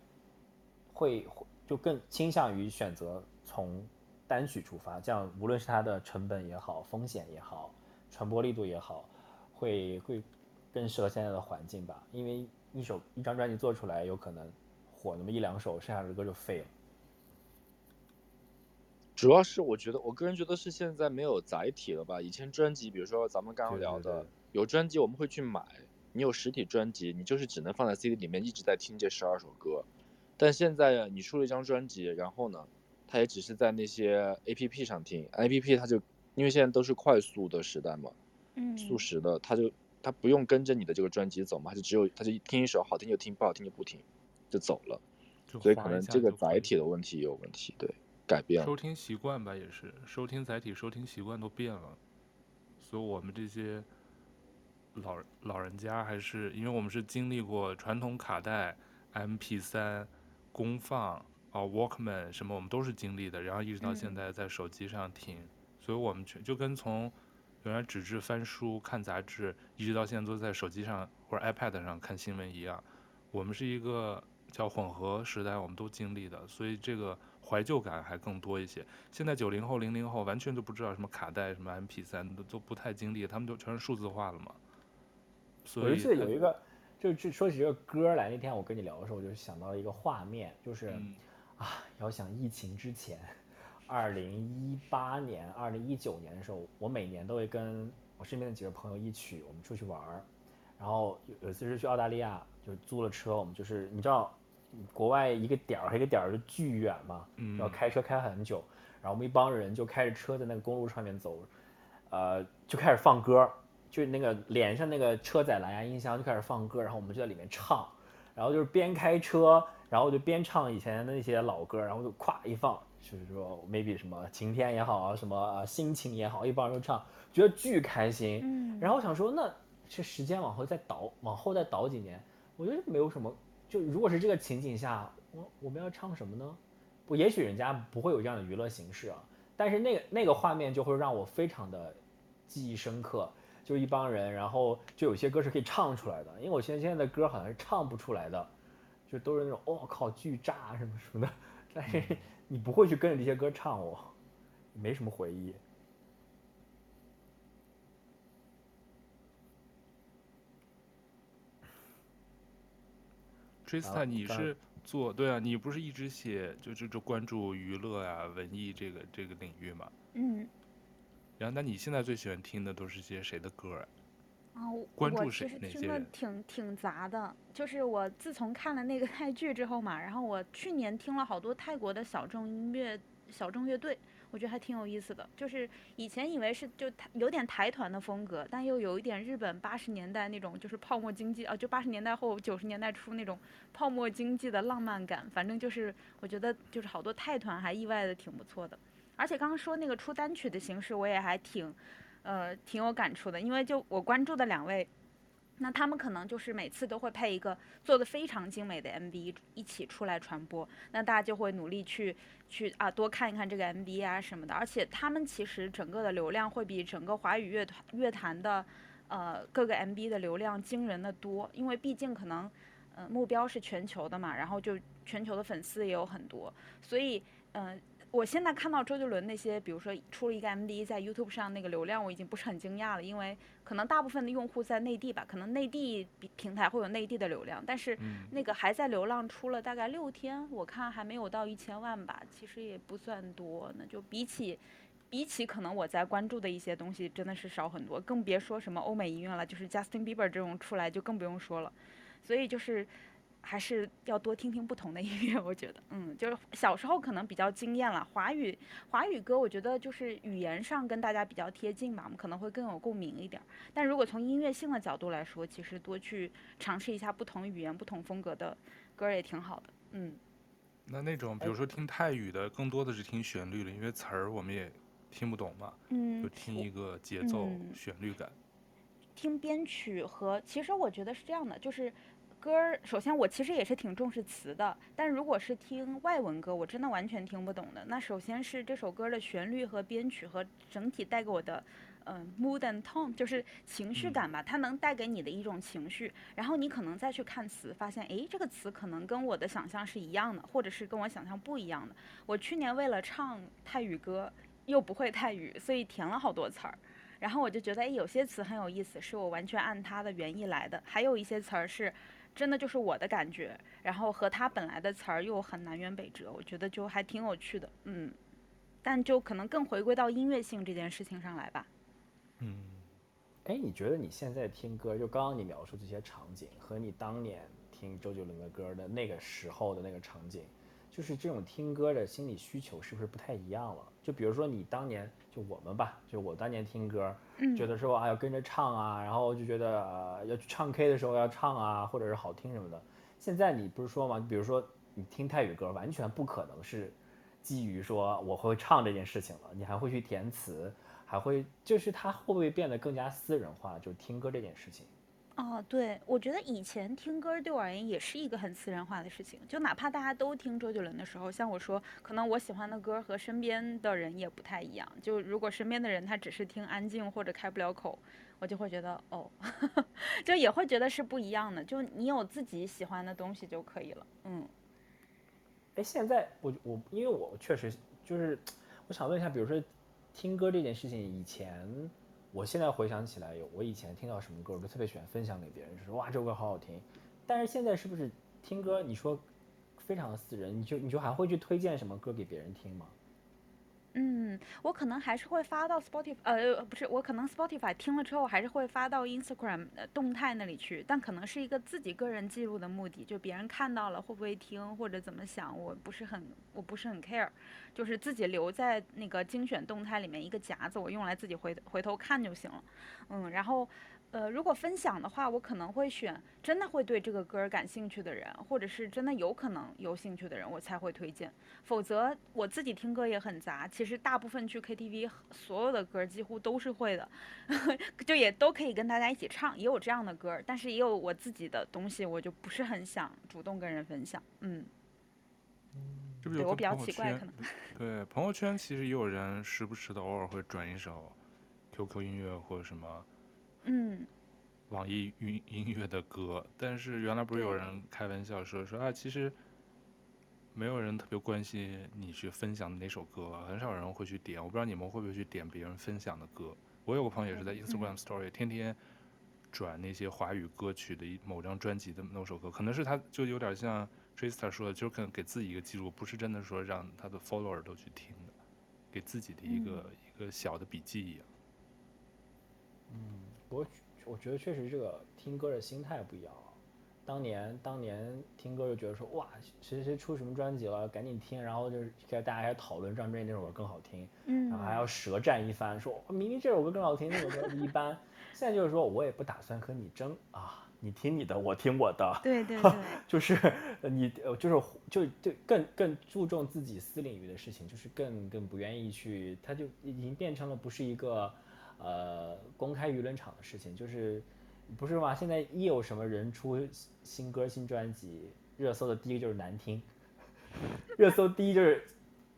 会就更倾向于选择从单曲出发，这样无论是它的成本也好，风险也好，传播力度也好，会会更适合现在的环境吧。因为一首一张专辑做出来，有可能火那么一两首，剩下的歌就废了。主要是我觉得，我个人觉得是现在没有载体了吧。以前专辑，比如说咱们刚刚聊的，对对对，有专辑我们会去买，你有实体专辑，你就是只能放在 CD 里面一直在听这十二首歌。但现在你出了一张专辑，然后呢？它也只是在那些 A P P 上听，A P P 它就因为现在都是快速的时代嘛，嗯，速食的，它就它不用跟着你的这个专辑走嘛，它就只有它就听一首好听就听，不好听就不听，就走了，所以可能这个载体的问题也有问题，对，改变了。收听习惯吧，也是收听载体、收听习惯都变了，所以我们这些老老人家还是因为我们是经历过传统卡带、M P 三、功放。啊，Walkman 什么我们都是经历的，然后一直到现在在手机上听，嗯、所以我们全就跟从原来纸质翻书看杂志，一直到现在都在手机上或者 iPad 上看新闻一样，我们是一个叫混合时代，我们都经历的，所以这个怀旧感还更多一些。现在九零后、零零后完全就不知道什么卡带、什么 MP3 都都不太经历，他们就全是数字化了嘛。所以我记得有一个，就就说起这个歌来，那天我跟你聊的时候，我就想到了一个画面，就是。嗯啊，要想疫情之前，二零一八年、二零一九年的时候，我每年都会跟我身边的几个朋友一起，我们出去玩儿。然后有一次是去澳大利亚，就是租了车，我们就是你知道，国外一个点儿和一个点儿就巨远嘛，嗯，要开车开很久。然后我们一帮人就开着车在那个公路上面走，呃，就开始放歌，就是那个连上那个车载蓝牙音箱就开始放歌，然后我们就在里面唱，然后就是边开车。然后就边唱以前的那些老歌，然后就咵一放，就是说 maybe 什么晴天也好啊，什么心情也好，一帮人就唱，觉得巨开心。嗯。然后我想说，那这时间往后再倒，往后再倒几年，我觉得没有什么。就如果是这个情景下，我我们要唱什么呢？不，也许人家不会有这样的娱乐形式啊，但是那个那个画面就会让我非常的记忆深刻。就一帮人，然后就有些歌是可以唱出来的，因为我现在现在的歌好像是唱不出来的。就都是那种我、哦、靠巨炸什么什么的，但是你不会去跟着这些歌唱哦，没什么回忆。Trista，你是做对啊？你不是一直写就就就关注娱乐啊、文艺这个这个领域吗？嗯。然后，那你现在最喜欢听的都是些谁的歌啊？啊，我其实听的挺挺杂的，就是我自从看了那个 泰剧之后嘛，然后我去年听了好多泰国的小众音乐、小众乐队，我觉得还挺有意思的。就是以前以为是就有点台团的风格，但又有一点日本八十年代那种就是泡沫经济啊，就八十年代后九十年代初那种泡沫经济的浪漫感。反正就是我觉得就是好多泰团还意外的挺不错的，而且刚刚说那个出单曲的形式，我也还挺。呃，挺有感触的，因为就我关注的两位，那他们可能就是每次都会配一个做的非常精美的 MV 一起出来传播，那大家就会努力去去啊多看一看这个 MV 啊什么的，而且他们其实整个的流量会比整个华语乐团乐坛的呃各个 MV 的流量惊人的多，因为毕竟可能呃目标是全球的嘛，然后就全球的粉丝也有很多，所以嗯。我现在看到周杰伦那些，比如说出了一个 MV 在 YouTube 上那个流量，我已经不是很惊讶了，因为可能大部分的用户在内地吧，可能内地平台会有内地的流量，但是那个还在流浪出了大概六天，我看还没有到一千万吧，其实也不算多，那就比起比起可能我在关注的一些东西真的是少很多，更别说什么欧美音乐了，就是 Justin Bieber 这种出来就更不用说了，所以就是。还是要多听听不同的音乐，我觉得，嗯，就是小时候可能比较惊艳了。华语华语歌，我觉得就是语言上跟大家比较贴近吧，我们可能会更有共鸣一点。但如果从音乐性的角度来说，其实多去尝试一下不同语言、不同风格的歌也挺好的，嗯。那那种比如说听泰语的，更多的是听旋律了，因为词儿我们也听不懂嘛，嗯，就听一个节奏、旋律感。听编曲和，其实我觉得是这样的，就是歌儿，首先我其实也是挺重视词的，但如果是听外文歌，我真的完全听不懂的。那首先是这首歌的旋律和编曲和整体带给我的。嗯，mood and tone 就是情绪感吧，它能带给你的一种情绪，然后你可能再去看词，发现诶，这个词可能跟我的想象是一样的，或者是跟我想象不一样的。我去年为了唱泰语歌，又不会泰语，所以填了好多词儿，然后我就觉得诶，有些词很有意思，是我完全按它的原意来的，还有一些词儿是真的就是我的感觉，然后和他本来的词儿又很南辕北辙，我觉得就还挺有趣的，嗯，但就可能更回归到音乐性这件事情上来吧。嗯，哎，你觉得你现在听歌，就刚刚你描述这些场景，和你当年听周杰伦的歌的那个时候的那个场景，就是这种听歌的心理需求是不是不太一样了？就比如说你当年，就我们吧，就我当年听歌，觉得说啊要跟着唱啊，然后就觉得呃要去唱 K 的时候要唱啊，或者是好听什么的。现在你不是说吗？比如说你听泰语歌，完全不可能是基于说我会唱这件事情了，你还会去填词。还会就是它会不会变得更加私人化？就听歌这件事情。哦，对，我觉得以前听歌对我而言也是一个很私人化的事情。就哪怕大家都听周杰伦的时候，像我说，可能我喜欢的歌和身边的人也不太一样。就如果身边的人他只是听安静或者开不了口，我就会觉得哦，就也会觉得是不一样的。就你有自己喜欢的东西就可以了。嗯。哎，现在我我因为我确实就是我想问一下，比如说。听歌这件事情，以前，我现在回想起来，有我以前听到什么歌，我就特别喜欢分享给别人，就说哇这首歌好好听。但是现在是不是听歌，你说非常的私人，你就你就还会去推荐什么歌给别人听吗？嗯，我可能还是会发到 Spotify，呃，不是，我可能 Spotify 听了之后还是会发到 Instagram 动态那里去，但可能是一个自己个人记录的目的，就别人看到了会不会听或者怎么想，我不是很，我不是很 care，就是自己留在那个精选动态里面一个夹子，我用来自己回回头看就行了，嗯，然后。呃，如果分享的话，我可能会选真的会对这个歌感兴趣的人，或者是真的有可能有兴趣的人，我才会推荐。否则我自己听歌也很杂，其实大部分去 KTV，所有的歌几乎都是会的，就也都可以跟大家一起唱，也有这样的歌，但是也有我自己的东西，我就不是很想主动跟人分享。嗯，对我比较奇怪，可能。对，朋友圈其实也有人时不时的偶尔会转一首 QQ 音乐或者什么。嗯，网易云音乐的歌，但是原来不是有人开玩笑说说啊，其实没有人特别关心你去分享的哪首歌，很少人会去点。我不知道你们会不会去点别人分享的歌。我有个朋友也是在 Instagram Story 天天转那些华语歌曲的一某张专辑的某首歌，可能是他就有点像 Trista 说的，就是可能给自己一个记录，不是真的说让他的 follower 都去听的，给自己的一个、嗯、一个小的笔记一样。嗯。我我觉得确实这个听歌的心态不一样了。当年当年听歌就觉得说哇，谁谁出什么专辑了，赶紧听，然后就是大家还讨论这张专辑那首歌更好听，嗯，然后还要舌战一番，说明明这首歌更好听，那首歌一般。现在就是说我也不打算和你争啊，你听你的，我听我的，对对对，就是你就是就就更更注重自己私领域的事情，就是更更不愿意去，他就已经变成了不是一个。呃，公开舆论场的事情就是，不是吗？现在一有什么人出新歌、新专辑，热搜的第一个就是难听，热搜第一就是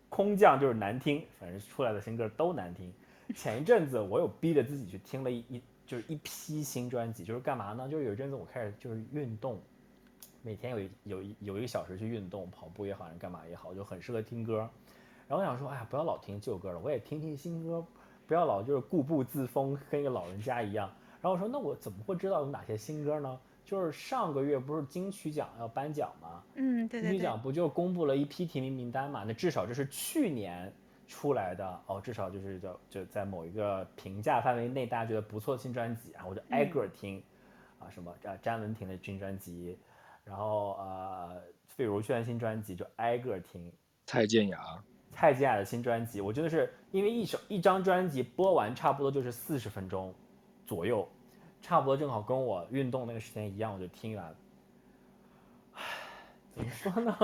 空降，就是难听，反正出来的新歌都难听。前一阵子我有逼着自己去听了一一就是一批新专辑，就是干嘛呢？就是有一阵子我开始就是运动，每天有有一有一个小时去运动，跑步也好，还是干嘛也好，就很适合听歌。然后我想说，哎呀，不要老听旧歌了，我也听听新歌。不要老就是固步自封，跟一个老人家一样。然后我说，那我怎么会知道有哪些新歌呢？就是上个月不是金曲奖要颁奖吗？嗯，对对对。金曲奖不就公布了一批提名名单嘛？那至少这是去年出来的哦，至少就是叫就在某一个评价范围内，大家觉得不错的新专辑，然后我就挨个听，嗯、啊什么啊詹雯婷的新专辑，然后呃费如萱新专辑就挨个听，蔡健雅。蔡健雅的新专辑，我真的是因为一首一张专辑播完差不多就是四十分钟左右，差不多正好跟我运动那个时间一样，我就听完。唉，怎么说呢？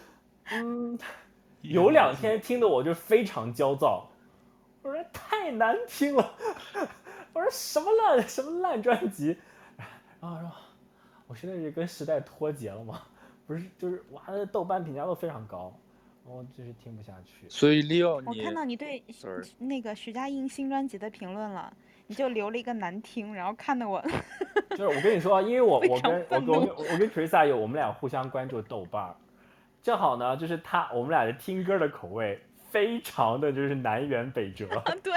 嗯，有两天听的我就非常焦躁，我说太难听了，我说什么烂什么烂专辑，然后说，我现在是跟时代脱节了吗？不是，就是哇，豆瓣评价都非常高，我就是听不下去。所以 Leo，我看到你对那个徐佳莹新专辑的评论了，你就留了一个难听，然后看得我。就是我跟你说，因为我我跟我跟我跟 Teresa 有我们俩互相关注豆瓣，正好呢，就是他我们俩的听歌的口味非常的就是南辕北辙。对。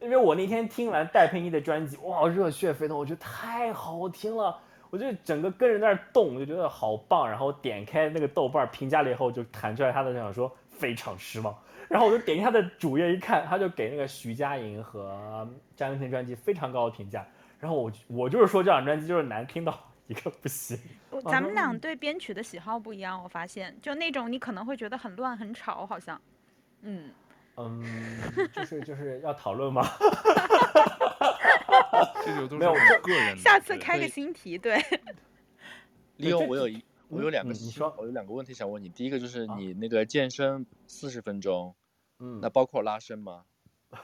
因为我那天听完戴佩妮的专辑，哇，热血沸腾，我觉得太好听了，我就整个跟着在那儿动，就觉得好棒。然后点开那个豆瓣评价了以后，就弹出来他的那样说非常失望。然后我就点开他的主页一看，他就给那个徐佳莹和张芸婷专辑非常高的评价。然后我我就是说这张专辑就是难听到一个不行。咱们俩对编曲的喜好不一样，我发现就那种你可能会觉得很乱很吵，好像，嗯。嗯，就是就是要讨论吗？这就都没有个人。下次开个新题，对。利用我有一，我有两个，你说，我有两个问题想问你。第一个就是你那个健身四十分钟，嗯，那包括拉伸吗？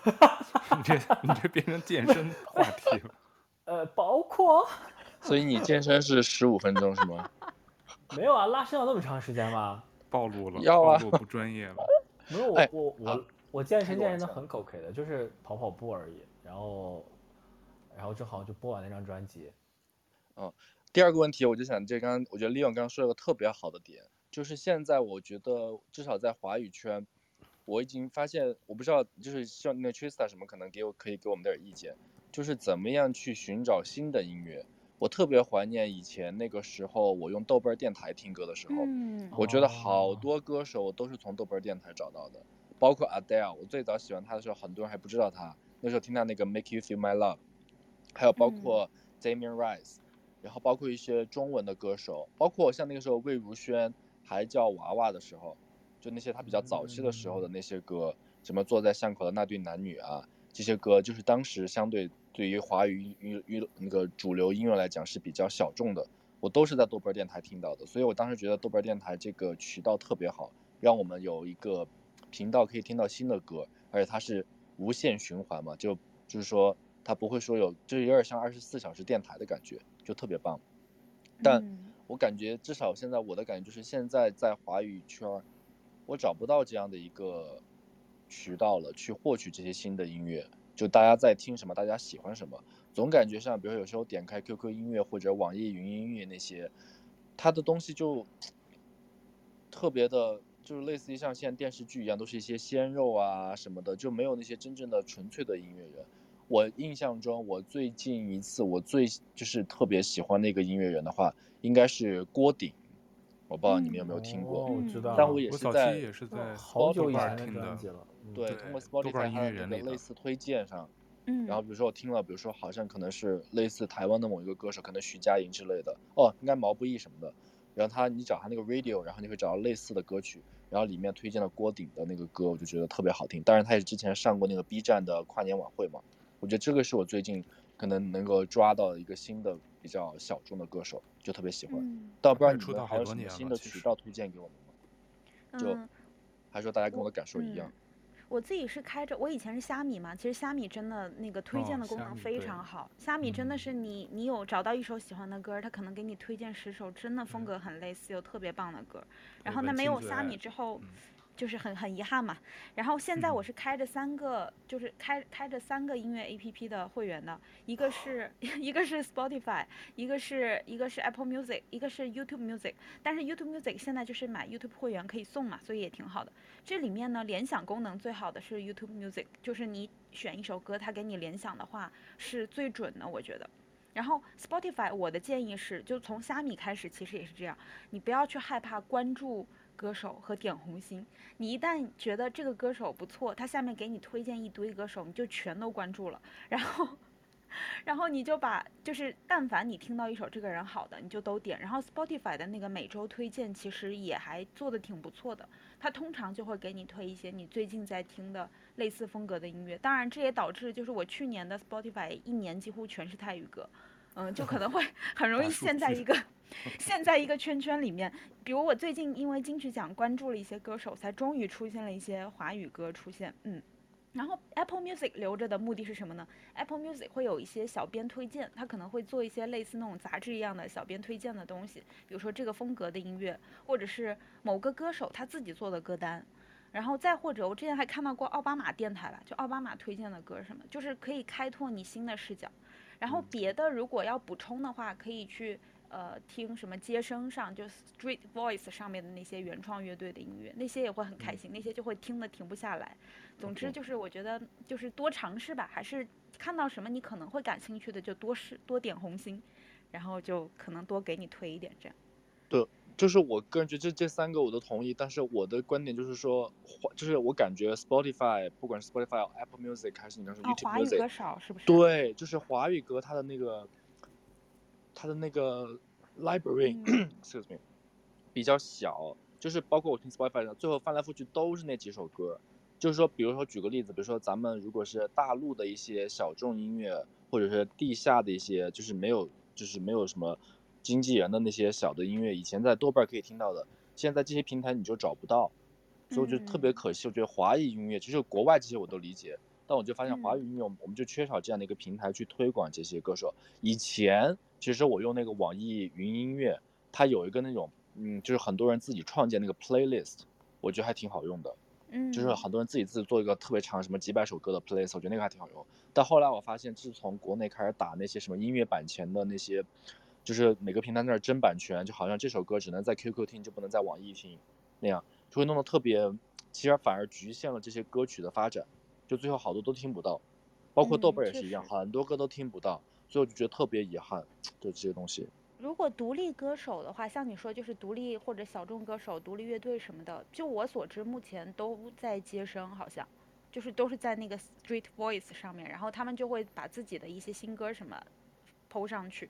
你这你这变成健身话题了。呃，包括。所以你健身是十五分钟是吗？没有啊，拉伸要那么长时间吗？暴露了，要啊，暴露不专业了。没有我我我我健身健身的很口 K 的，就是跑跑步而已。然后，然后正好就播完那张专辑。嗯，第二个问题我就想，这刚刚我觉得利用刚刚说了个特别好的点，就是现在我觉得至少在华语圈，我已经发现，我不知道就是像那个 Trista 什么可能给我可以给我们点意见，就是怎么样去寻找新的音乐。我特别怀念以前那个时候，我用豆瓣电台听歌的时候，嗯，我觉得好多歌手都是从豆瓣电台找到的，包括 Adele，我最早喜欢他的时候，很多人还不知道他，那时候听他那个 Make You Feel My Love，还有包括 Damien Rice，然后包括一些中文的歌手，包括像那个时候魏如萱还叫娃娃的时候，就那些她比较早期的时候的那些歌，什么坐在巷口的那对男女啊，这些歌就是当时相对。对于华语娱娱那个主流音乐来讲是比较小众的，我都是在豆瓣电台听到的，所以我当时觉得豆瓣电台这个渠道特别好，让我们有一个频道可以听到新的歌，而且它是无限循环嘛，就就是说它不会说有，就是有点像二十四小时电台的感觉，就特别棒。但我感觉至少现在我的感觉就是现在在华语圈，我找不到这样的一个渠道了，去获取这些新的音乐。就大家在听什么，大家喜欢什么，总感觉上，比如有时候点开 QQ 音乐或者网易云音乐那些，它的东西就特别的，就是类似于像现在电视剧一样，都是一些鲜肉啊什么的，就没有那些真正的纯粹的音乐人。我印象中，我最近一次我最就是特别喜欢那个音乐人的话，应该是郭顶，我不知道你们有没有听过。嗯哦、我知道。但我也是在，也是在好久以前听的。对，通过 Spotify 它的类似推荐上，嗯，然后比如说我听了，比如说好像可能是类似台湾的某一个歌手，可能徐佳莹之类的，哦，应该毛不易什么的，然后他你找他那个 radio，然后你会找到类似的歌曲，然后里面推荐了郭顶的那个歌，我就觉得特别好听。当然他也之前上过那个 B 站的跨年晚会嘛，我觉得这个是我最近可能能够抓到一个新的比较小众的歌手，就特别喜欢。嗯、但不知道你们还有什么新的渠道推荐给我们吗？就还说大家跟我的感受一样。嗯我自己是开着，我以前是虾米嘛，其实虾米真的那个推荐的功能非常好。哦、虾米，虾米真的是你，你有找到一首喜欢的歌，它可能给你推荐十首真的风格很类似又特别棒的歌。然后那没有虾米之后。就是很很遗憾嘛，然后现在我是开着三个，嗯、就是开开着三个音乐 APP 的会员的，一个是 一个是 Spotify，一个是一个是 Apple Music，一个是 YouTube Music。但是 YouTube Music 现在就是买 YouTube 会员可以送嘛，所以也挺好的。这里面呢，联想功能最好的是 YouTube Music，就是你选一首歌，它给你联想的话是最准的，我觉得。然后 Spotify，我的建议是，就从虾米开始，其实也是这样，你不要去害怕关注。歌手和点红心，你一旦觉得这个歌手不错，他下面给你推荐一堆歌手，你就全都关注了，然后，然后你就把就是但凡你听到一首这个人好的，你就都点。然后 Spotify 的那个每周推荐其实也还做得挺不错的，他通常就会给你推一些你最近在听的类似风格的音乐。当然，这也导致就是我去年的 Spotify 一年几乎全是泰语歌，嗯，就可能会 很容易陷在一个。陷在一个圈圈里面，比如我最近因为金曲奖关注了一些歌手，才终于出现了一些华语歌出现。嗯，然后 Apple Music 留着的目的是什么呢？Apple Music 会有一些小编推荐，它可能会做一些类似那种杂志一样的小编推荐的东西，比如说这个风格的音乐，或者是某个歌手他自己做的歌单，然后再或者我之前还看到过奥巴马电台吧，就奥巴马推荐的歌什么，就是可以开拓你新的视角。然后别的如果要补充的话，可以去。呃，听什么街声上就 Street Voice 上面的那些原创乐队的音乐，那些也会很开心，那些就会听得停不下来。总之就是我觉得就是多尝试吧，还是看到什么你可能会感兴趣的就多试多点红心，然后就可能多给你推一点这样。对，就是我个人觉得这这三个我都同意，但是我的观点就是说，就是我感觉 Spotify 不管是 Spotify、Apple Music 还是你刚说 YouTube Music，哦，华语歌少是不是？对，就是华语歌它的那个。它的那个 library，excuse me，比较小，就是包括我听 Spotify 的，最后翻来覆去都是那几首歌。就是说，比如说举个例子，比如说咱们如果是大陆的一些小众音乐，或者是地下的一些，就是没有，就是没有什么经纪人的那些小的音乐，以前在豆瓣可以听到的，现在这些平台你就找不到，所以我觉得特别可惜。我觉得华语音乐，其实国外这些我都理解。但我就发现华语音乐，我们就缺少这样的一个平台去推广这些歌手。以前其实我用那个网易云音乐，它有一个那种，嗯，就是很多人自己创建那个 playlist，我觉得还挺好用的。嗯，就是很多人自己自己做一个特别长，什么几百首歌的 playlist，我觉得那个还挺好用。但后来我发现，自从国内开始打那些什么音乐版权的那些，就是每个平台在那争版权，就好像这首歌只能在 QQ 听，就不能在网易听，那样就会弄得特别，其实反而局限了这些歌曲的发展。就最后好多都听不到，包括豆瓣也是一样，嗯、很多歌都听不到，所以我就觉得特别遗憾，就这些东西。如果独立歌手的话，像你说就是独立或者小众歌手、独立乐队什么的，就我所知目前都在接生，好像就是都是在那个 Street Voice 上面，然后他们就会把自己的一些新歌什么 PO 上去。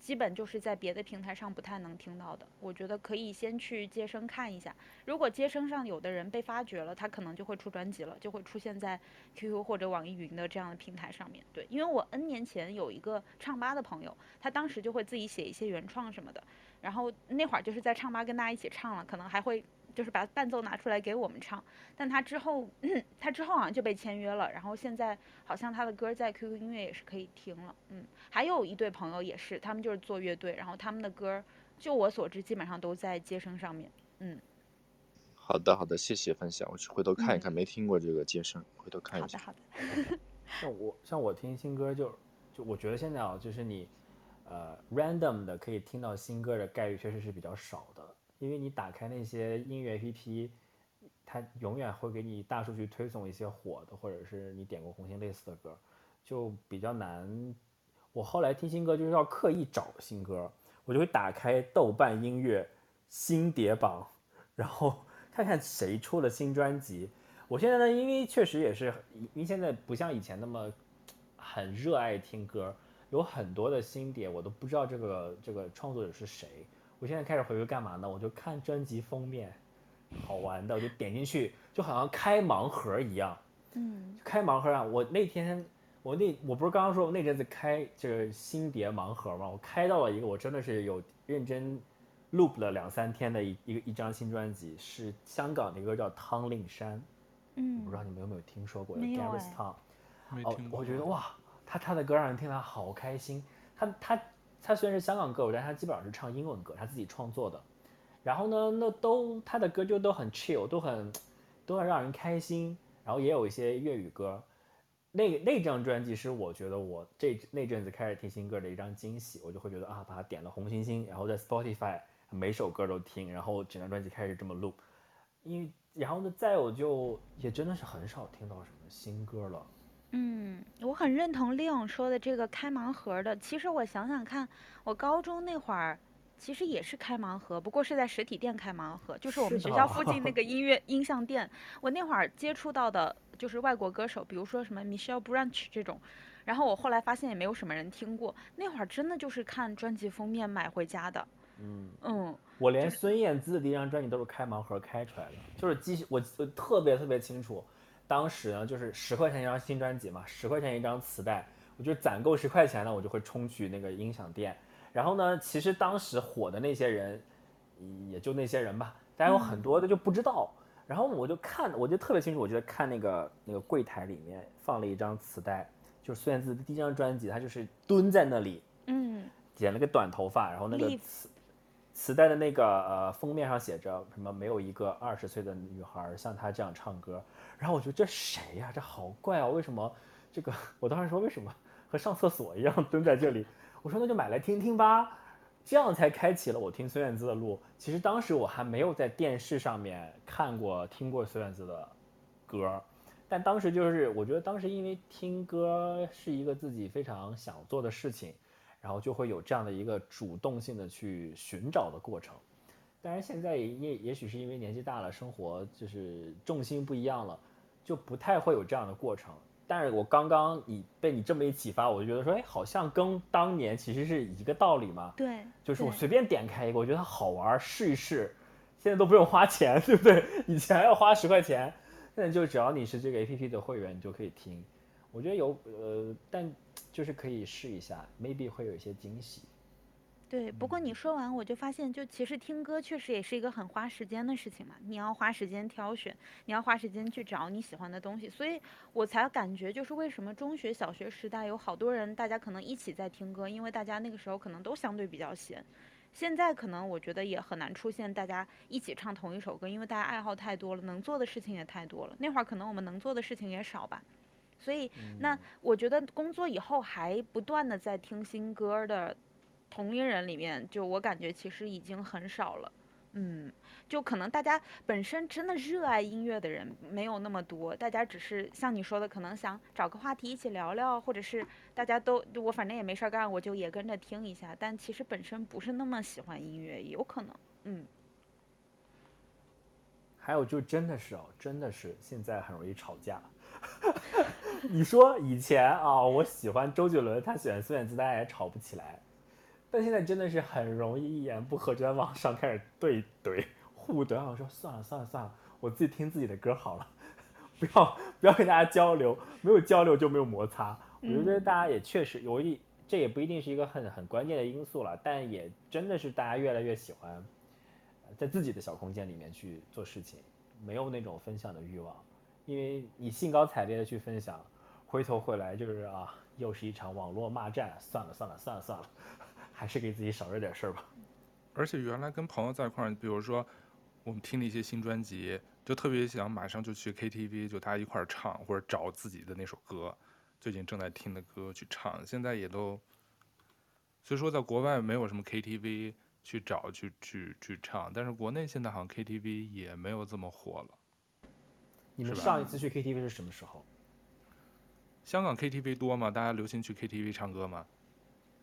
基本就是在别的平台上不太能听到的，我觉得可以先去接生看一下。如果接生上有的人被发掘了，他可能就会出专辑了，就会出现在 QQ 或者网易云的这样的平台上面。对，因为我 N 年前有一个唱吧的朋友，他当时就会自己写一些原创什么的，然后那会儿就是在唱吧跟大家一起唱了，可能还会。就是把伴奏拿出来给我们唱，但他之后，他之后好像就被签约了，然后现在好像他的歌在 QQ 音乐也是可以听了，嗯，还有一对朋友也是，他们就是做乐队，然后他们的歌，就我所知基本上都在街声上面，嗯。好的，好的，谢谢分享，我去回头看一看，嗯、没听过这个街声，回头看一下。好的，好的。像我像我听新歌就就我觉得现在啊，就是你呃 random 的可以听到新歌的概率确实是比较少的。因为你打开那些音乐 APP，它永远会给你大数据推送一些火的，或者是你点过红心类似的歌，就比较难。我后来听新歌就是要刻意找新歌，我就会打开豆瓣音乐新碟榜，然后 看看谁出了新专辑。我现在呢，因为确实也是，因为现在不像以前那么很热爱听歌，有很多的新碟我都不知道这个这个创作者是谁。我现在开始回归干嘛呢？我就看专辑封面，好玩的，我就点进去，就好像开盲盒一样。嗯，开盲盒啊！我那天，我那我不是刚刚说我那阵子开这个新碟盲盒吗？我开到了一个我真的是有认真 loop 了两三天的一一个一张新专辑，是香港的一个叫汤令山。嗯，我不知道你们有没有听说过？没有 Gareth T 哦，我觉得哇，他他的歌让人听了好开心，他他。他虽然是香港歌手，但他基本上是唱英文歌，他自己创作的。然后呢，那都他的歌就都很 chill，都很都很让人开心。然后也有一些粤语歌。那那张专辑是我觉得我这那阵子开始听新歌的一张惊喜，我就会觉得啊，把它点了红心心，然后在 Spotify 每首歌都听，然后整张专辑开始这么录。因为然后呢，再有就也真的是很少听到什么新歌了。嗯，我很认同 Leon 说的这个开盲盒的。其实我想想看，我高中那会儿其实也是开盲盒，不过是在实体店开盲盒，就是我们学校附近那 个音乐音像店。我那会儿接触到的就是外国歌手，比如说什么 Michelle Branch 这种。然后我后来发现也没有什么人听过。那会儿真的就是看专辑封面买回家的。嗯嗯，我连孙燕姿的第一张专辑都是开盲盒开出来的，就是记我我特别特别清楚。当时呢，就是十块钱一张新专辑嘛，十块钱一张磁带，我就攒够十块钱呢，我就会冲去那个音响店。然后呢，其实当时火的那些人，也就那些人吧，但有很多的就不知道。然后我就看，我就特别清楚，我记得看那个那个柜台里面放了一张磁带，就是孙燕姿的第一张专辑，她就是蹲在那里，嗯，剪了个短头发，然后那个磁磁带的那个呃封面上写着什么没有一个二十岁的女孩像她这样唱歌，然后我觉得这谁呀？这好怪哦，为什么这个？我当时说为什么和上厕所一样蹲在这里？我说那就买来听听吧。这样才开启了我听孙燕姿的路。其实当时我还没有在电视上面看过、听过孙燕姿的歌，但当时就是我觉得当时因为听歌是一个自己非常想做的事情，然后就会有这样的一个主动性的去寻找的过程。当然现在也也许是因为年纪大了，生活就是重心不一样了，就不太会有这样的过程。但是我刚刚你被你这么一启发，我就觉得说，哎，好像跟当年其实是一个道理嘛。对，就是我随便点开一个，我觉得好玩，试一试。现在都不用花钱，对不对？以前要花十块钱，现在就只要你是这个 APP 的会员，你就可以听。我觉得有呃，但就是可以试一下，maybe 会有一些惊喜。对，不过你说完我就发现，就其实听歌确实也是一个很花时间的事情嘛。你要花时间挑选，你要花时间去找你喜欢的东西，所以我才感觉就是为什么中学、小学时代有好多人，大家可能一起在听歌，因为大家那个时候可能都相对比较闲。现在可能我觉得也很难出现大家一起唱同一首歌，因为大家爱好太多了，能做的事情也太多了。那会儿可能我们能做的事情也少吧。所以那我觉得工作以后还不断的在听新歌的。同龄人里面，就我感觉其实已经很少了，嗯，就可能大家本身真的热爱音乐的人没有那么多，大家只是像你说的，可能想找个话题一起聊聊，或者是大家都我反正也没事儿干，我就也跟着听一下，但其实本身不是那么喜欢音乐，有可能，嗯。还有就真的是哦，真的是现在很容易吵架。你说以前啊，我喜欢周杰伦，他喜欢孙燕姿，大家也吵不起来。但现在真的是很容易一言不合就在网上开始对怼互怼，我说算了算了算了，我自己听自己的歌好了，不要不要跟大家交流，没有交流就没有摩擦。我觉得大家也确实有一，这也不一定是一个很很关键的因素了，但也真的是大家越来越喜欢在自己的小空间里面去做事情，没有那种分享的欲望，因为你兴高采烈的去分享，回头回来就是啊，又是一场网络骂战，算了算了算了算了。还是给自己少惹点事儿吧。而且原来跟朋友在一块儿，比如说我们听了一些新专辑，就特别想马上就去 KTV，就大家一块儿唱，或者找自己的那首歌，最近正在听的歌去唱。现在也都，所以说在国外没有什么 KTV 去找去去去唱，但是国内现在好像 KTV 也没有这么火了。你们上一次去 KTV 是什么时候？香港 KTV 多吗？大家流行去 KTV 唱歌吗？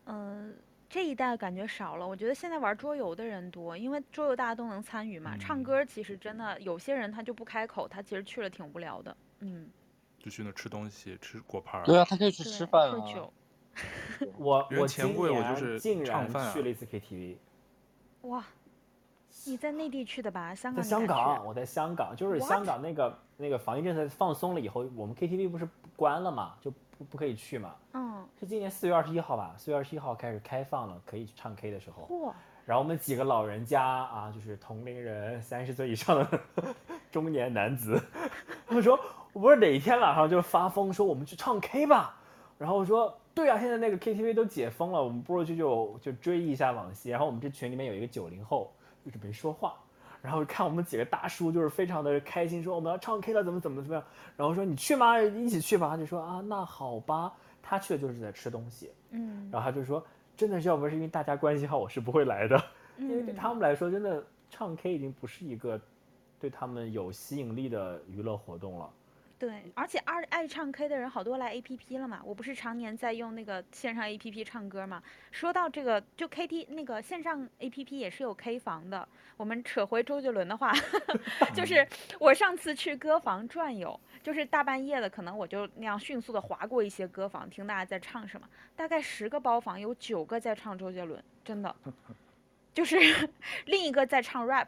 嗯。这一代感觉少了，我觉得现在玩桌游的人多，因为桌游大家都能参与嘛。嗯、唱歌其实真的有些人他就不开口，他其实去了挺无聊的。嗯，就去那吃东西，吃果盘。对啊，他可以去吃 饭啊。喝酒。我我钱柜我就是竟然去了一次 KTV。哇，你在内地去的吧？香港。在香港，我在香港，就是香港那个那个防疫政策放松了以后，我们 KTV 不是关了嘛，就不不可以去嘛。嗯。是今年四月二十一号吧？四月二十一号开始开放了，可以去唱 K 的时候。嚯！然后我们几个老人家啊，就是同龄人，三十岁以上的 中年男子，他们说：“我不是哪一天晚上就发疯说我们去唱 K 吧？”然后我说：“对啊，现在那个 KTV 都解封了，我们不如就就就追忆一下往昔。”然后我们这群里面有一个九零后，就是没说话。然后看我们几个大叔就是非常的开心，说我们要唱 K 了，怎么怎么怎么样。然后说你去吗？一起去吧。他就说啊，那好吧。他去的就是在吃东西，嗯，然后他就说，真的是要不是因为大家关系好，我是不会来的，因为对他们来说，真的唱 K 已经不是一个对他们有吸引力的娱乐活动了。对，而且爱爱唱 K 的人好多来 APP 了嘛。我不是常年在用那个线上 APP 唱歌嘛。说到这个，就 KT 那个线上 APP 也是有 K 房的。我们扯回周杰伦的话，就是 我上次去歌房转悠，就是大半夜的，可能我就那样迅速的划过一些歌房，听大家在唱什么。大概十个包房有九个在唱周杰伦，真的，就是另一个在唱 rap。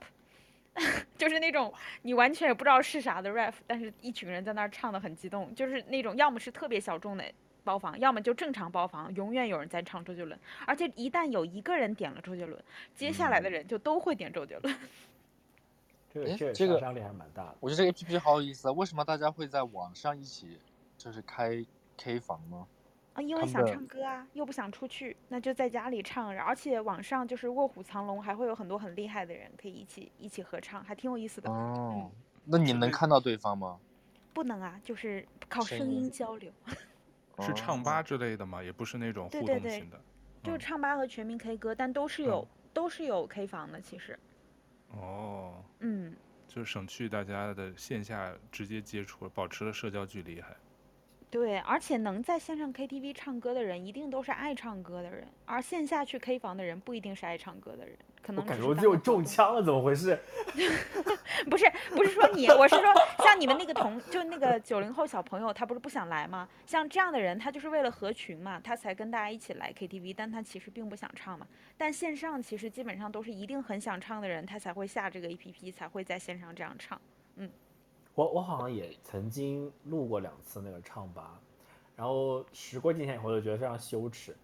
就是那种你完全也不知道是啥的 rap，但是一群人在那儿唱的很激动，就是那种要么是特别小众的包房，要么就正常包房，永远有人在唱周杰伦，而且一旦有一个人点了周杰伦，接下来的人就都会点周杰伦。这个这个杀伤力还是蛮大的。我觉得这个 A P P 好有意思啊！为什么大家会在网上一起就是开 K 房呢？啊，因为想唱歌啊，又不想出去，那就在家里唱。而且网上就是卧虎藏龙，还会有很多很厉害的人可以一起一起合唱，还挺有意思的。哦，嗯、那你能看到对方吗？不能啊，就是靠声音交流。是唱吧之类的吗？也不是那种互动型的。对对对，就是唱吧和全民 K 歌，但都是有、嗯、都是有 K 房的，其实。哦。嗯。就是省去大家的线下直接接触，保持了社交距离还。对，而且能在线上 KTV 唱歌的人，一定都是爱唱歌的人，而线下去 K 房的人，不一定是爱唱歌的人。可能我感觉我就中枪了，怎么回事？不是，不是说你，我是说像你们那个同，就那个九零后小朋友，他不是不想来吗？像这样的人，他就是为了合群嘛，他才跟大家一起来 KTV，但他其实并不想唱嘛。但线上其实基本上都是一定很想唱的人，他才会下这个 APP，才会在线上这样唱。嗯。我我好像也曾经录过两次那个唱吧，然后时过境迁以后就觉得非常羞耻，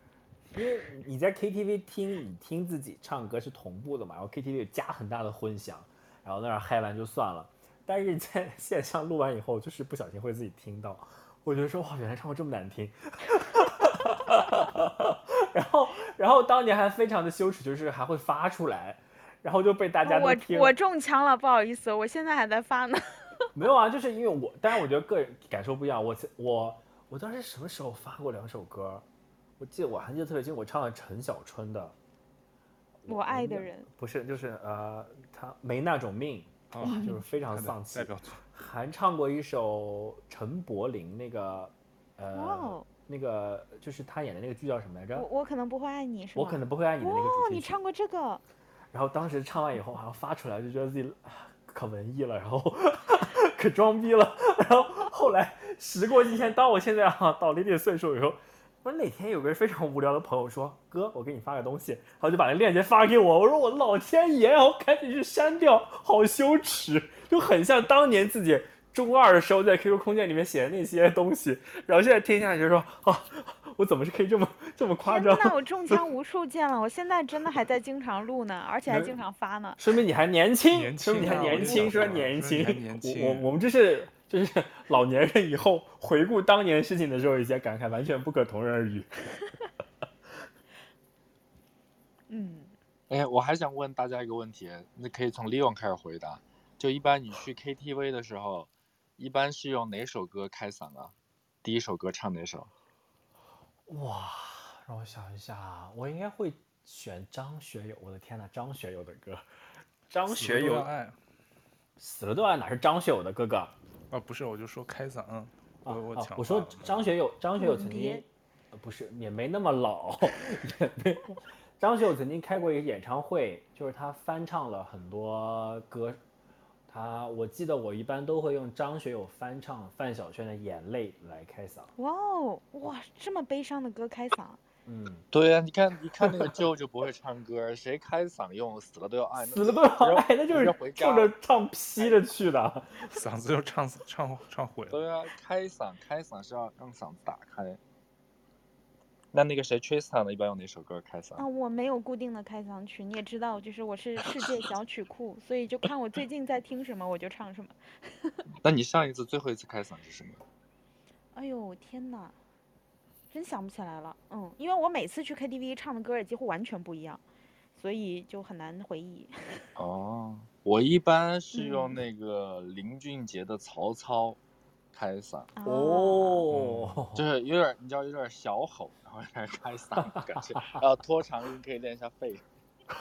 因为你在 KTV 听，你听自己唱歌是同步的嘛，然后 KTV 加很大的混响，然后那样嗨完就算了，但是在 线上录完以后，就是不小心会自己听到，我觉得说哇，原来唱歌这么难听，然后然后当年还非常的羞耻，就是还会发出来，然后就被大家都听。我我中枪了，不好意思，我现在还在发呢。没有啊，就是因为我，当然我觉得个人感受不一样。我我我当时什么时候发过两首歌？我记得我还记得特别清，我唱了陈小春的《我爱的人》，不是，就是呃，他没那种命，哦、就是非常丧气。代表作。还唱过一首陈柏霖那个呃、哦、那个就是他演的那个剧叫什么来着？我我可能不会爱你，是吗？我可能不会爱你的那个主题曲。哦，你唱过这个？然后当时唱完以后，好像发出来就觉得自己可文艺了，然后。可装逼了，然后后来时过境迁，当我现在哈到了一定岁数以后，我哪天有个非常无聊的朋友说：“哥，我给你发个东西。”然后就把那链接发给我，我说：“我老天爷！”然后赶紧去删掉，好羞耻，就很像当年自己中二的时候在 QQ 空间里面写的那些东西。然后现在听下去就说：“啊。”我怎么是可以这么这么夸张？那我中枪无数件了，我现在真的还在经常录呢，而且还经常发呢。说明你还年轻，年轻说明你还年轻，说年轻，年轻。我我们这是就是 老年人以后回顾当年事情的时候一些感慨，完全不可同日而语。嗯，哎，我还想问大家一个问题，那可以从 Leon 开始回答。就一般你去 KTV 的时候，一般是用哪首歌开嗓啊？第一首歌唱哪首？哇，让我想一下，我应该会选张学友。我的天呐，张学友的歌，张学友爱，死了都爱哪是张学友的哥哥？啊，不是，我就说开嗓，啊、我我抢。我说张学友，张学友曾经，呃，不是，也没那么老，也没。张学友曾经开过一个演唱会，就是他翻唱了很多歌。啊，我记得我一般都会用张学友翻唱范晓萱的《眼泪》来开嗓。哇哦，哇，这么悲伤的歌开嗓。嗯，对呀、啊，你看，你看那个舅舅不会唱歌，谁开嗓用死了都要爱，死了都要爱，那就是冲着唱劈着去的，嗓子就唱唱唱毁了。对啊，开嗓开嗓是要让嗓子打开。那那个谁，Tristan 的一般用哪首歌开嗓？啊，我没有固定的开嗓曲，你也知道，就是我是世界小曲库，所以就看我最近在听什么，我就唱什么。那你上一次最后一次开嗓是什么？哎呦天哪，真想不起来了。嗯，因为我每次去 KTV 唱的歌也几乎完全不一样，所以就很难回忆。哦，我一般是用那个林俊杰的《曹操》开嗓。哦、嗯，就是有点，你知道，有点小吼。开开嗓的感觉，然后拖长音可以练一下肺。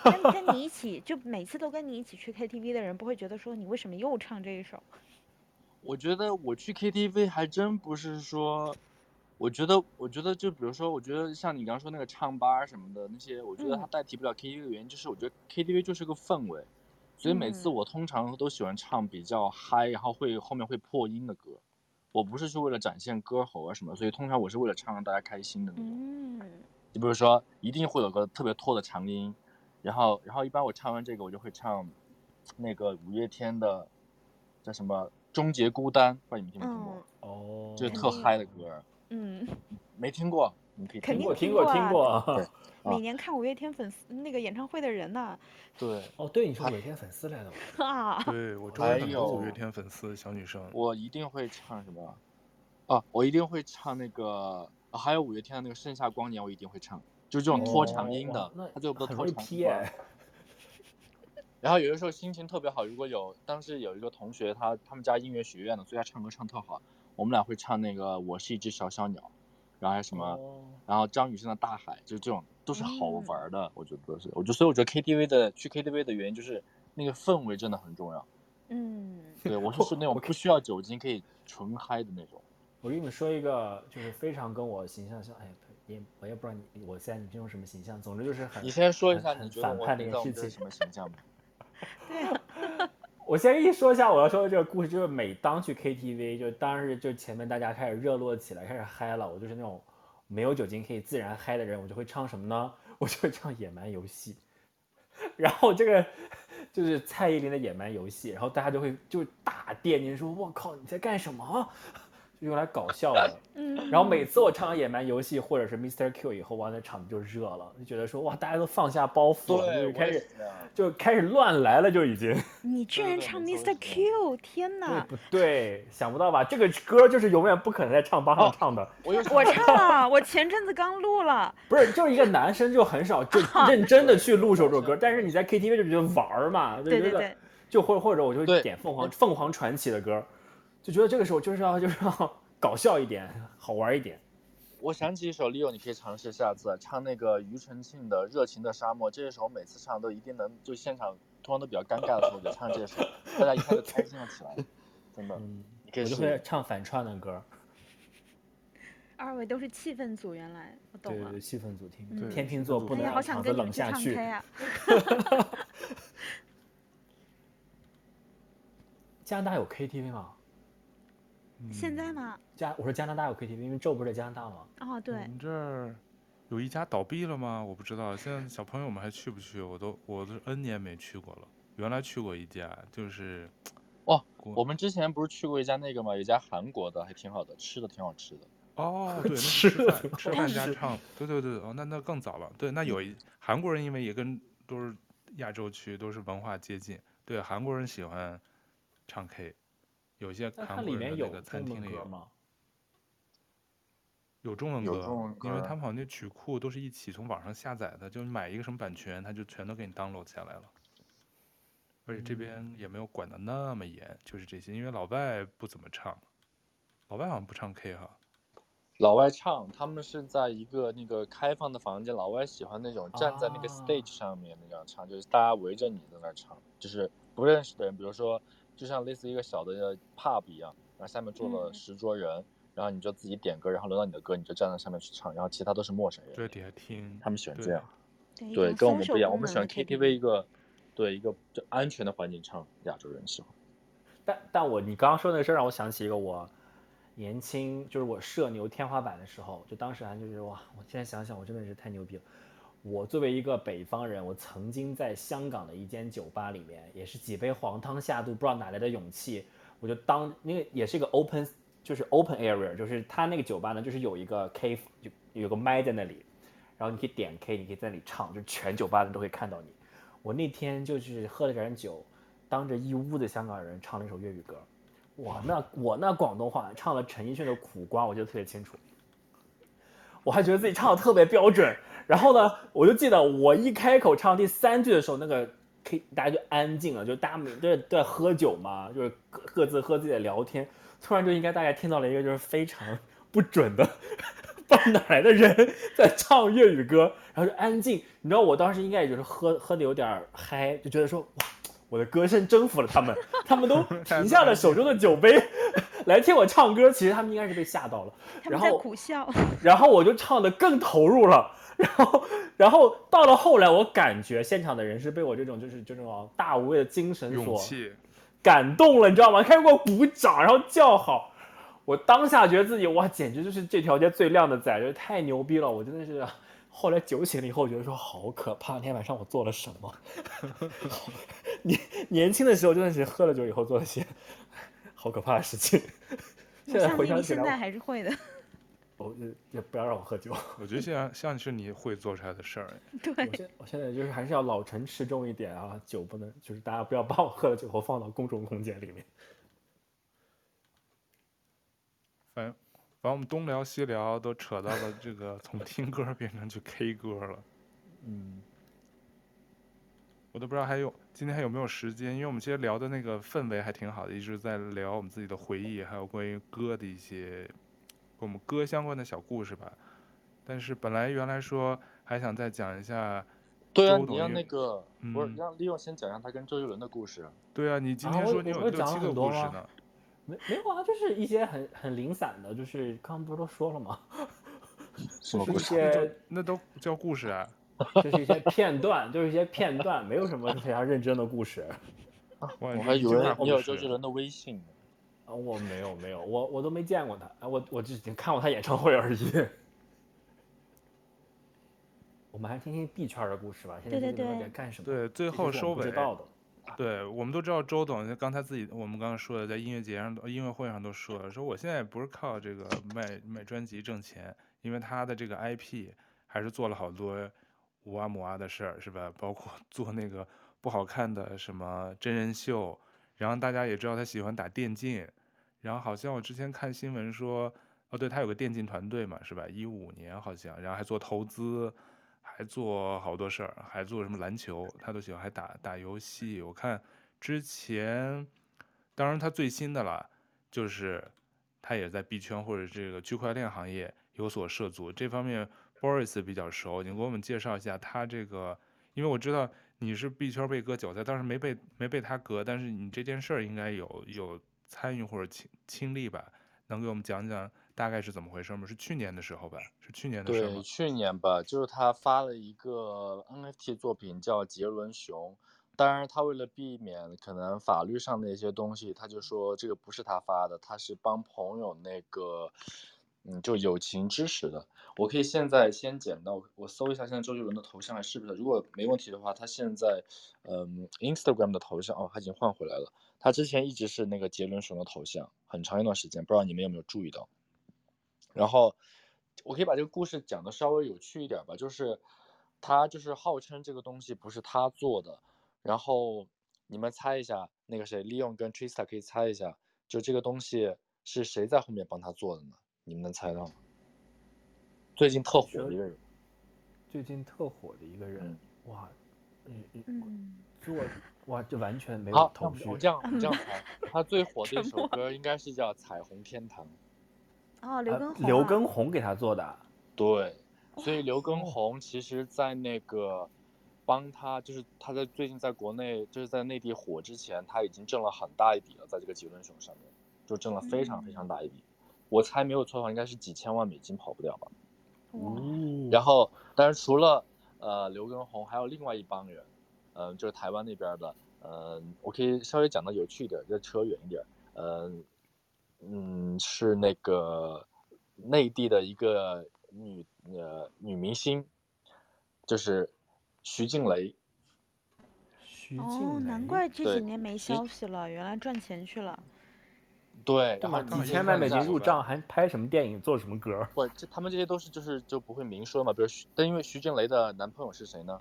跟跟你一起，就每次都跟你一起去 KTV 的人，不会觉得说你为什么又唱这一首？我觉得我去 KTV 还真不是说，我觉得我觉得就比如说，我觉得像你刚刚说那个唱吧什么的那些，我觉得它代替不了 KTV 的原因，就是我觉得 KTV 就是个氛围，所以每次我通常都喜欢唱比较嗨，然后会后面会破音的歌。我不是去为了展现歌喉啊什么，所以通常我是为了唱让大家开心的那种。嗯，你比如说一定会有个特别拖的长音，然后然后一般我唱完这个我就会唱那个五月天的叫什么《终结孤单》，不知道你们听没听过？哦，就是特嗨的歌。嗯，没听过。你可以肯定听过听过。啊，每年看五月天粉丝那个演唱会的人呢？对，哦，对，你是五月天粉丝来的 啊？对，我周围很多五月天粉丝小女生。我一定会唱什么？哦，我一定会唱那个，还有五月天的那个《盛夏光年》，我一定会唱，就是这种拖长音的，他最后不都拖长音。然后有的时候心情特别好，如果有当时有一个同学，他他们家音乐学院的，所以他唱歌唱特好，我们俩会唱那个《我是一只小小鸟》，然后还有什么，哦、然后张雨生的《大海》，就是这种都是好玩的，嗯、我觉得都是。我觉得所以我觉得 KTV 的去 KTV 的原因就是那个氛围真的很重要。嗯，对，我就是那种不需要酒精可以纯嗨的那种。我跟你们说一个，就是非常跟我形象像，哎，也我也不知道你我现在你这种什么形象，总之就是很。你先说一下你反叛的一个事情什么形象吧。对啊，我先跟你说一下我要说的这个故事，就是每当去 KTV，就当时就前面大家开始热络起来，开始嗨了，我就是那种没有酒精可以自然嗨的人，我就会唱什么呢？我就会唱《野蛮游戏》，然后这个就是蔡依林的《野蛮游戏》，然后大家就会就大电，你说我靠你在干什么？就用来搞笑的。嗯，然后每次我唱完《野蛮游戏》或者是 Mr. Q 以后，完了场子就热了，就觉得说哇，大家都放下包袱了，就开始就开始乱来了，就已经。你居然唱 Mr. Q，天哪！对不对？想不到吧？这个歌就是永远不可能在唱吧上唱的。哦、我我唱了，我前阵子刚录了。不是，就是一个男生就很少就 认真的去录首这首歌，但是你在 KTV 就觉得玩嘛，就觉得对对对，就或或者我就会点凤凰凤凰传奇的歌，就觉得这个时候就是要 就是要。搞笑一点，好玩一点。我想起一首 Leo，你可以尝试下次唱那个庾澄庆的《热情的沙漠》。这首每次唱都一定能，就现场通常都比较尴尬的时候就唱这首，大家一看就开心了起来。真的，嗯、你可以我就会唱反串的歌。二位都是气氛组，原来我懂了。对对对，气氛组听。嗯、天秤座不能让场子冷下去。哎、加拿大有 KTV 吗？现在吗？加我说加拿大有 KTV，因为这不是在加拿大吗？哦，对。我们这儿有一家倒闭了吗？我不知道。现在小朋友们还去不去？我都我都 N 年没去过了。原来去过一家，就是，哦，我们之前不是去过一家那个吗？有一家韩国的，还挺好的，吃的挺好吃的。哦，对，吃饭吃饭加唱，对对对，哦，那那更早了。对，那有一韩国人，因为也跟都是亚洲区，都是文化接近，对，韩国人喜欢唱 K。有些韩国人那个餐厅里有吗？有中文歌，因为他们好像那曲库都是一起从网上下载的，就你买一个什么版权，他就全都给你 download 下来了。而且这边也没有管的那么严，就是这些，因为老外不怎么唱，老外好像不唱 K 哈。老外唱，他们是在一个那个开放的房间，老外喜欢那种站在那个 stage 上面那样唱，啊、就是大家围着你在那唱，就是不认识的人，比如说。就像类似一个小的 pub 一样，然后下面坐了十桌人，嗯、然后你就自己点歌，然后轮到你的歌，你就站在上面去唱，然后其他都是陌生人。对，底下听。他们喜欢这样。对，对，跟我们不一样，我们喜欢 KTV 一个，对一个就安全的环境唱，亚洲人喜欢。但但我你刚刚说的那事儿让我想起一个我年轻就是我社牛天花板的时候，就当时还就是哇，我现在想想我真的是太牛逼了。我作为一个北方人，我曾经在香港的一间酒吧里面，也是几杯黄汤下肚，不知道哪来的勇气，我就当那个也是一个 open，就是 open area，就是他那个酒吧呢，就是有一个 K，就有个麦在那里，然后你可以点 K，你可以在那里唱，就全酒吧的人都会看到你。我那天就是喝了点酒，当着一屋的香港人唱了一首粤语歌，哇，那我那广东话唱了陈奕迅的《苦瓜》，我记得特别清楚，我还觉得自己唱的特别标准。然后呢，我就记得我一开口唱第三句的时候，那个 K 大家就安静了，就大家都在都在喝酒嘛，就是各自喝自己的聊天。突然就应该大家听到了一个就是非常不准的，不知道哪来的人在唱粤语歌，然后就安静。你知道我当时应该也就是喝喝的有点嗨，就觉得说哇，我的歌声征服了他们，他们都 停下了手中的酒杯 来听我唱歌。其实他们应该是被吓到了，然后苦笑，然后我就唱的更投入了。然后，然后到了后来，我感觉现场的人是被我这种就是这种大无畏的精神所感动了，你知道吗？开始给我鼓掌，然后叫好。我当下觉得自己哇，简直就是这条街最靓的仔，就是太牛逼了！我真的是，后来酒醒了以后，觉得说好可怕。那天晚上我做了什么？年年轻的时候真的是喝了酒以后做了些好可怕的事情。现在回想起来，现在还是会的。我也不要让我喝酒。我觉得现在像是你会做出来的事儿。对，我现我现在就是还是要老成持重一点啊，酒不能就是大家不要把我喝了酒后放到公众空间里面。反正反正我们东聊西聊都扯到了这个从听歌变成去 K 歌了。嗯。我都不知道还有今天还有没有时间，因为我们其实聊的那个氛围还挺好的，一直在聊我们自己的回忆，还有关于歌的一些跟我们歌相关的小故事吧。但是本来原来说还想再讲一下，对啊，你让那个、嗯、不是让利用先讲一下他跟周杰伦的故事。对啊，你今天说你有六七个故事呢。啊、没没有啊，就是一些很很零散的，就是刚刚不是都说了吗？什么故事？那，那都叫故事啊。就是一些片段，就是一些片段，没有什么非常认真的故事。我还以为你有周杰伦的微信呢。啊，我没有没有，我我都没见过他，啊，我我只看过他演唱会而已。我们还听听 B 圈的故事吧。现在在干什么？对，最后收尾。对，我们都知道周董，刚才自己我们刚刚说的，在音乐节上、音乐会上都说了，说我现在不是靠这个卖卖专辑挣钱，因为他的这个 IP 还是做了好多。五啊五啊的事儿是吧？包括 做那个不好看的什么真人秀，然后大家也知道他喜欢打电竞，然后好像我之前看新闻说，哦，对他有个电竞团队嘛，是吧？一五年好像，然后还做投资，还做好多事儿，还做什么篮球，他都喜欢，还打打游戏。我看之前，当然他最新的了，就是他也在币圈或者这个区块链行业有所涉足这方面。Boris 比较熟，你给我们介绍一下他这个，因为我知道你是币圈被割韭菜，但是没被没被他割，但是你这件事儿应该有有参与或者亲亲历吧？能给我们讲讲大概是怎么回事吗？是去年的时候吧？是去年的时候。对，去年吧，就是他发了一个 NFT 作品叫杰伦熊，当然他为了避免可能法律上的一些东西，他就说这个不是他发的，他是帮朋友那个。嗯，就友情支持的，我可以现在先捡到，我搜一下现在周杰伦的头像还是不是？如果没问题的话，他现在，嗯，Instagram 的头像哦，他已经换回来了。他之前一直是那个杰伦熊的头像，很长一段时间，不知道你们有没有注意到。然后，我可以把这个故事讲的稍微有趣一点吧，就是他就是号称这个东西不是他做的，然后你们猜一下，那个谁，Leon 跟 Trista 可以猜一下，就这个东西是谁在后面帮他做的呢？你们能猜到吗？最近特火的一个人，最近特火的一个人，嗯、哇，嗯嗯，做哇，这完全没有头绪。我这样这样 猜，他最火的一首歌应该是叫《彩虹天堂》。哦，刘畊宏、啊，刘畊宏给他做的。对，所以刘畊宏其实，在那个帮他，就是他在最近在国内，就是在内地火之前，他已经挣了很大一笔了，在这个杰伦熊上面，就挣了非常非常大一笔。嗯我猜没有错的话，应该是几千万美金跑不掉吧。嗯，然后，但是除了呃刘畊宏，还有另外一帮人，嗯、呃，就是台湾那边的，嗯、呃，我可以稍微讲的有趣一点，就扯远一点，嗯、呃，嗯，是那个内地的一个女呃女明星，就是徐静蕾。徐静蕾，难怪这几年没消息了，原来赚钱去了。对，然后几千万美金入账，还拍什么电影，做什么歌？不，这他们这些都是就是就不会明说嘛。比如徐，但因为徐静蕾的男朋友是谁呢？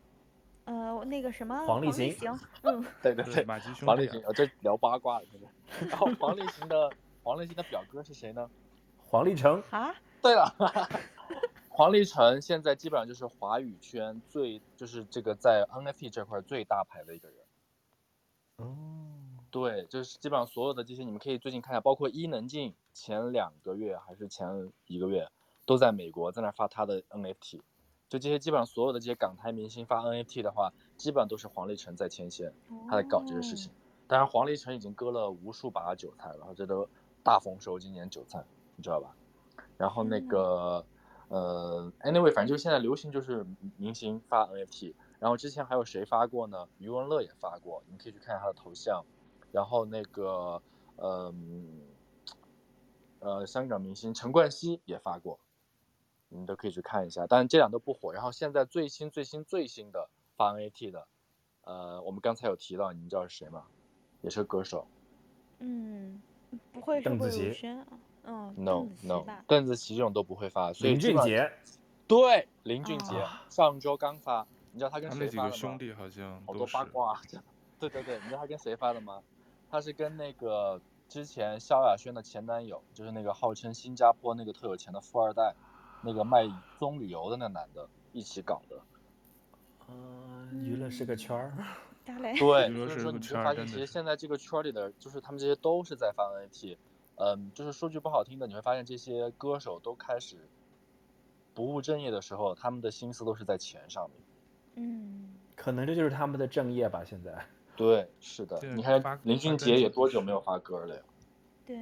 呃，那个什么黄立行。嗯，对对对，黄立行。呃，这聊八卦了，然后黄立行的黄立行的表哥是谁呢？黄立成啊？对了，黄立成现在基本上就是华语圈最就是这个在 NFT 这块最大牌的一个人。哦。对，就是基本上所有的这些，你们可以最近看一下，包括伊能静前两个月还是前一个月，都在美国在那发他的 NFT，就这些基本上所有的这些港台明星发 NFT 的话，基本上都是黄立成在牵线，他在搞这些事情。当然，黄立成已经割了无数把韭菜了，然后这都大丰收，今年韭菜，你知道吧？然后那个，呃，anyway，反正就是现在流行就是明星发 NFT，然后之前还有谁发过呢？余文乐也发过，你可以去看他的头像。然后那个，嗯，呃，香港明星陈冠希也发过，你们都可以去看一下。但是这两都不火。然后现在最新最新最新的发 NAT 的，呃，我们刚才有提到，你们知道是谁吗？也是歌手。嗯，不会是魏如萱啊？嗯，no no，邓紫棋这种都不会发。所以林俊杰，对，林俊杰、哦、上周刚发，你知道他跟谁发的吗？他们几个兄弟好像好多八卦。对对对，你知道他跟谁发的吗？他是跟那个之前萧亚轩的前男友，就是那个号称新加坡那个特有钱的富二代，那个卖棕榈油的那个男的一起搞的。嗯，娱乐是个圈儿。对，所以说你会发现，其实现在这个圈里的，就是他们这些都是在发 NFT。嗯，就是说句不好听的，你会发现这些歌手都开始不务正业的时候，他们的心思都是在钱上面。嗯，可能这就是他们的正业吧，现在。对，是的。你看林俊杰也多久没有发歌了呀？对。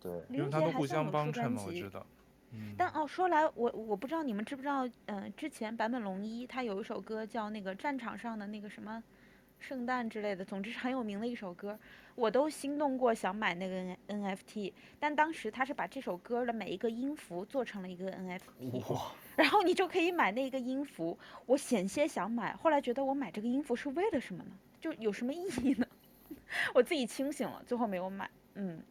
对。因为他们互相帮衬嘛，我知道。嗯。但哦，说来我我不知道你们知不知道，嗯、呃，之前坂本龙一他有一首歌叫那个战场上的那个什么。圣诞之类的，总之是很有名的一首歌，我都心动过想买那个 NFT，但当时他是把这首歌的每一个音符做成了一个 NFT，然后你就可以买那个音符。我险些想买，后来觉得我买这个音符是为了什么呢？就有什么意义呢？我自己清醒了，最后没有买。嗯，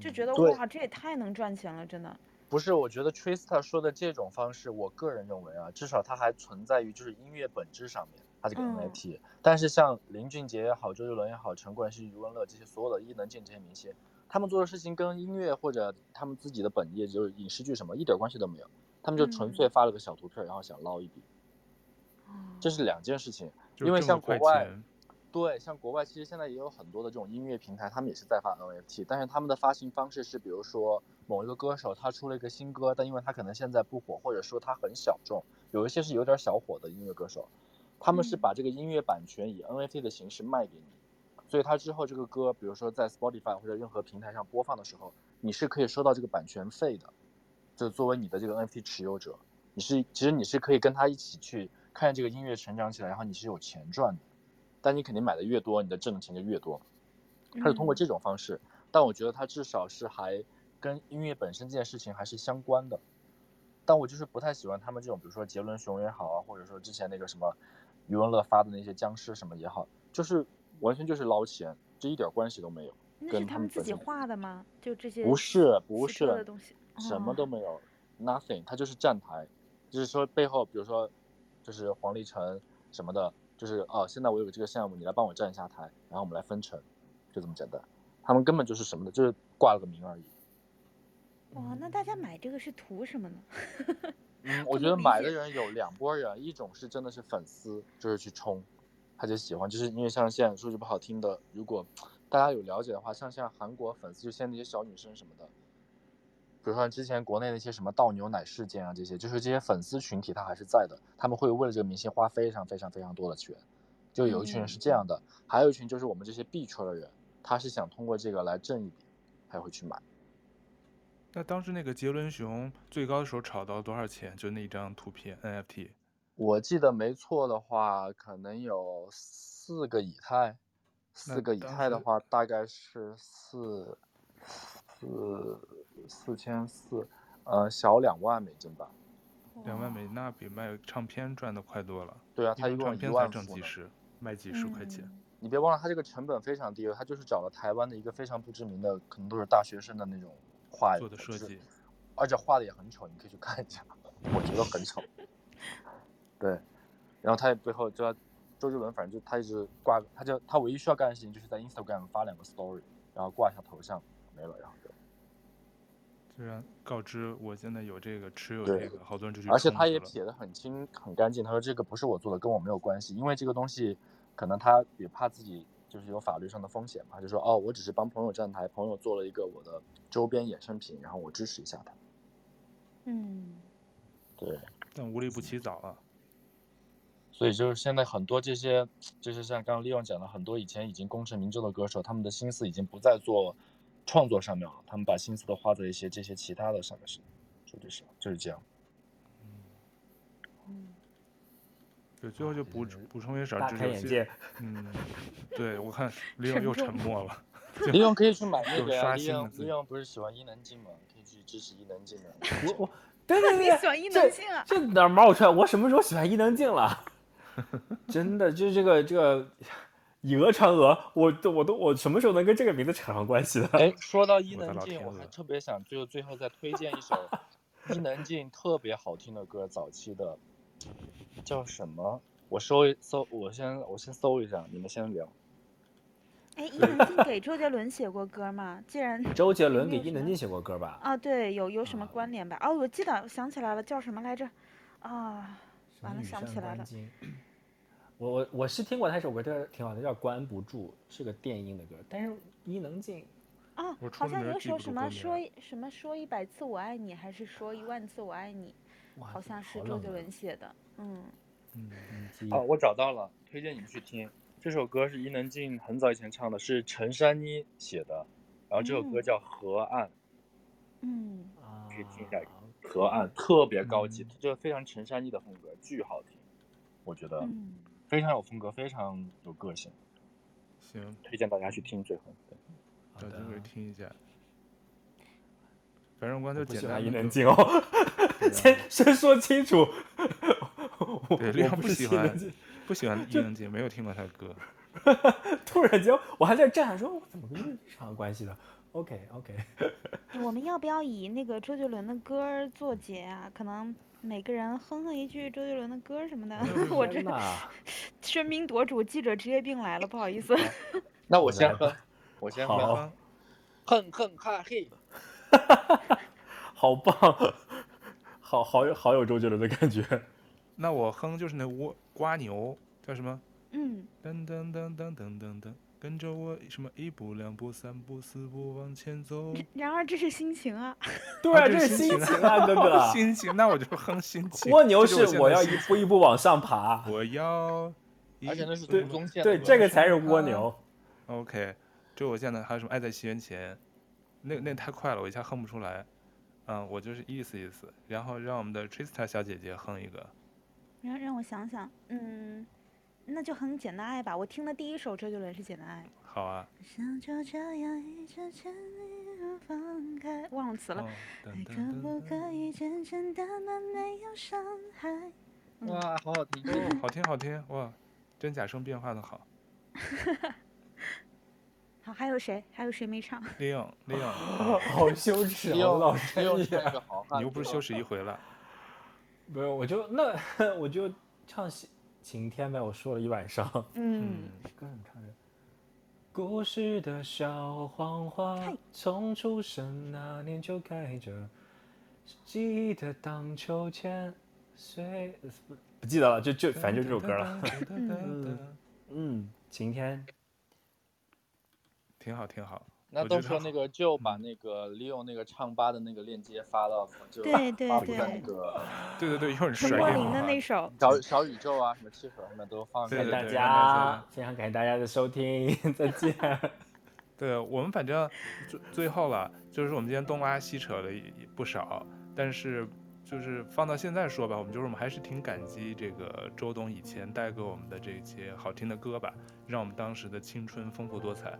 就觉得哇，这也太能赚钱了，真的。不是，我觉得 Trista 说的这种方式，我个人认为啊，至少它还存在于就是音乐本质上面。他这个 NFT，、嗯、但是像林俊杰也好，周杰伦也好，陈冠希、余文乐这些所有的艺能界这些明星，他们做的事情跟音乐或者他们自己的本业就是影视剧什么一点关系都没有，他们就纯粹发了个小图片，然后想捞一笔，嗯、这是两件事情。因为像国外，对，像国外其实现在也有很多的这种音乐平台，他们也是在发 NFT，但是他们的发行方式是，比如说某一个歌手他出了一个新歌，但因为他可能现在不火，或者说他很小众，有一些是有点小火的音乐歌手。他们是把这个音乐版权以 NFT 的形式卖给你，所以他之后这个歌，比如说在 Spotify 或者任何平台上播放的时候，你是可以收到这个版权费的，就作为你的这个 NFT 持有者，你是其实你是可以跟他一起去看这个音乐成长起来，然后你是有钱赚的，但你肯定买的越多，你的挣的钱就越多。他是通过这种方式，但我觉得他至少是还跟音乐本身这件事情还是相关的，但我就是不太喜欢他们这种，比如说杰伦熊也好啊，或者说之前那个什么。余文乐发的那些僵尸什么也好，就是完全就是捞钱，这一点关系都没有。那是他们自己画的吗？就这些？不是，不是的东西，什么都没有，nothing。他就是站台，就是说背后，比如说，就是黄立成什么的，就是哦，现在我有个这个项目，你来帮我站一下台，然后我们来分成，就这么简单。他们根本就是什么的，就是挂了个名而已。哇，那大家买这个是图什么呢？嗯，我觉得买的人有两拨人，一种是真的是粉丝，就是去冲，他就喜欢，就是因为像现在说句不好听的，如果大家有了解的话，像像韩国粉丝，就现在那些小女生什么的，比如说之前国内那些什么倒牛奶事件啊，这些就是这些粉丝群体他还是在的，他们会为了这个明星花非常非常非常多的钱，就有一群人是这样的，嗯、还有一群就是我们这些币圈的人，他是想通过这个来挣一笔，还会去买。那当时那个杰伦熊最高的时候炒到多少钱？就那张图片 NFT，我记得没错的话，可能有四个以太，四个以太的话大概是四四四千四，呃，小两万美金吧。两万美，那比卖唱片赚的快多了。对啊，他一共一万才挣几十，卖几十块钱。嗯、你别忘了，他这个成本非常低，他就是找了台湾的一个非常不知名的，可能都是大学生的那种。画做的设计，而且画的也很丑，你可以去看一下，我觉得很丑。对，然后他背后就周杰伦，反正就他一直挂，他就他唯一需要干的事情就是在 Instagram 发两个 Story，然后挂一下头像，没了，然后就。虽然告知我现在有这个持有这个，好多人就去。而且他也写的很清很干净，他说这个不是我做的，跟我没有关系，因为这个东西可能他也怕自己。就是有法律上的风险嘛，就说哦，我只是帮朋友站台，朋友做了一个我的周边衍生品，然后我支持一下他。嗯，对，但无利不起早啊。所以就是现在很多这些，就是像刚刚利用讲的，很多以前已经功成名就的歌手，他们的心思已经不再做创作上面了，他们把心思都花在一些这些其他的上面是，说的是就是这样。对，最后就补补充一点，大开眼界。嗯，对，我看 李勇又沉默了。李勇可以去买那个呀，李勇李勇不是喜欢伊能静吗？可以去支持伊能静的。我我，对对对，喜欢伊能静啊？这哪冒出来？我什么时候喜欢伊能静了？真的，就是这个这个以讹传讹，我都我都我什么时候能跟这个名字扯上关系的？哎，说到伊能静，我还特别想就最后再推荐一首 伊能静特别好听的歌，早期的叫什么？我搜一搜，我先我先搜一下，你们先聊。哎，伊能静给周杰伦写过歌吗？既然周杰伦给伊能静写过歌吧？啊，对，有有什么关联吧？哦，我记得，想起来了，叫什么来着？啊，完了，想不起来了。我我我是听过他一首歌，这挺好的，叫《关不住》，是个电音的歌。但是伊能静，啊，好像有一首什么说什么说一百次我爱你，还是说一万次我爱你，好像是周杰伦写的。嗯嗯。哦，我找到了，推荐你们去听。这首歌是伊能静很早以前唱的，是陈珊妮写的，然后这首歌叫《河岸》。嗯。可以听一下，《河岸》特别高级，就非常陈珊妮的风格，巨好听，我觉得。嗯。非常有风格，非常有个性。行，推荐大家去听最后。对，找机会听一下。反正我就简单伊能静哦，先先说清楚。对，李阳不喜欢，不喜欢伊能静，没有听过他的歌。突然间，我还在站，说我怎么跟这有啥关系的？OK OK。我们要不要以那个周杰伦的歌做结啊？可能。每个人哼哼一句周杰伦的歌什么的，我这喧宾夺主，记者职业病来了，不好意思。那我先哼，我先哼，哼哼哈嘿，好棒，好好有好有周杰伦的感觉。那我哼就是那蜗瓜牛叫什么？嗯。噔噔噔噔噔噔噔。跟着我什么一步两步三步四步往前走。然而这是心情啊。对啊，这是心情啊，哥哥。心情，那我就哼心情。蜗牛是我要一步一步往上爬。我要。而且那是对对，这个才是蜗牛。OK，就我现在还有什么爱在西元前，那那太快了，我一下哼不出来。嗯，我就是意思意思，然后让我们的 Trista 小姐姐哼一个。让让我想想，嗯。那就很简单爱吧，我听的第一首周杰伦是《简单爱》。好啊。想就这样一直牵你而放开，忘了词了。爱可不可以简简单单没有伤害？哇，好好听，哦，好听好听，哇，真假声变化的好。好，还有谁？还有谁没唱？李颖，李颖，好羞耻啊，老师，你又不是羞耻一回了。没有，我就那我就唱晴天呗，我说了一晚上。嗯，歌怎么唱着？故事的小黄花，从出生那年就开着。记得荡秋千，随不记得了，就就反正就这首歌了。嗯，晴天，挺好，挺好。那到时候那个就把那个利用那个唱吧的那个链接发到，就发对对对，那个 对对对，有人甩给我。林的那首小小宇宙啊，什么汽水什么都放。谢谢大家，非常感谢大家的收听，再见。对我们反正最最后了，就是我们今天东拉西扯的也不少，但是就是放到现在说吧，我们就是我们还是挺感激这个周董以前带给我们的这些好听的歌吧，让我们当时的青春丰富多彩。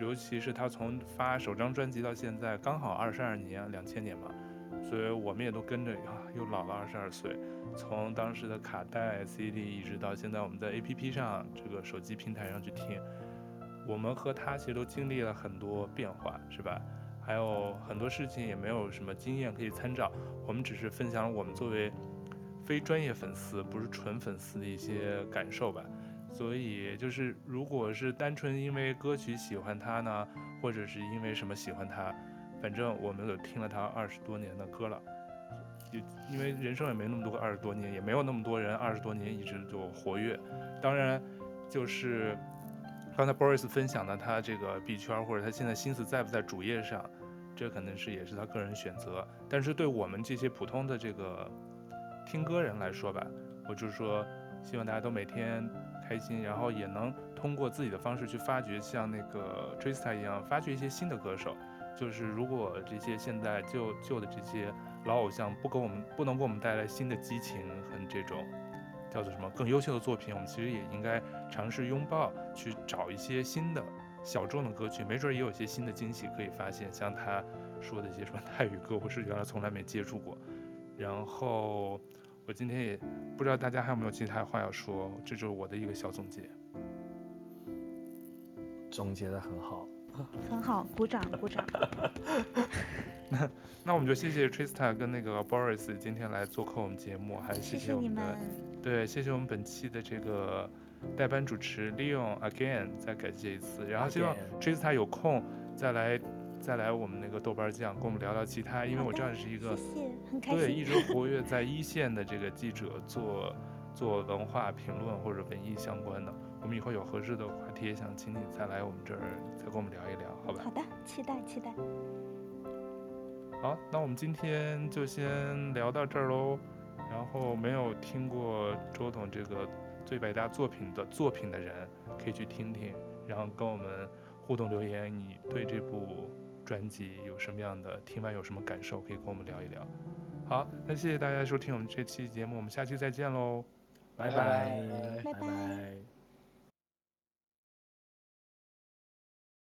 尤其是他从发首张专辑到现在，刚好二十二年，两千年嘛，所以我们也都跟着啊，又老了二十二岁。从当时的卡带、CD，一直到现在我们在 APP 上这个手机平台上去听，我们和他其实都经历了很多变化，是吧？还有很多事情也没有什么经验可以参照，我们只是分享我们作为非专业粉丝，不是纯粉丝的一些感受吧。所以就是，如果是单纯因为歌曲喜欢他呢，或者是因为什么喜欢他，反正我们都听了他二十多年的歌了。也因为人生也没那么多个二十多年，也没有那么多人二十多年一直就活跃。当然，就是刚才 Boris 分享的他这个币圈，或者他现在心思在不在主业上，这可能是也是他个人选择。但是对我们这些普通的这个听歌人来说吧，我就是说，希望大家都每天。开心，然后也能通过自己的方式去发掘，像那个 Trista 一样，发掘一些新的歌手。就是如果这些现在旧旧的这些老偶像不给我们不能给我们带来新的激情和这种叫做什么更优秀的作品，我们其实也应该尝试拥抱，去找一些新的小众的歌曲，没准也有一些新的惊喜可以发现。像他说的一些什么 泰语歌，我是原来从来没接触过，然后。我今天也不知道大家还有没有其他话要说，这就是我的一个小总结。总结的很好，很好，鼓掌鼓掌。那那我们就谢谢 Trista 跟那个 Boris 今天来做客我们节目，还谢谢我们的，谢谢对，谢谢我们本期的这个代班主持 Leon again，再感谢一次，然后希望 Trista 有空再来再来我们那个豆瓣酱跟我们聊聊其他，因为我知道你是一个对一直 活跃在一线的这个记者，做做文化评论或者文艺相关的，我们以后有合适的话题也想请你再来我们这儿再跟我们聊一聊，好吧？好的，期待期待。好，那我们今天就先聊到这儿喽。然后没有听过周董这个最百大作品的作品的人，可以去听听，然后跟我们互动留言。你对这部专辑有什么样的听完有什么感受，可以跟我们聊一聊。好，那谢谢大家收听我们这期节目，我们下期再见喽，拜拜，拜拜。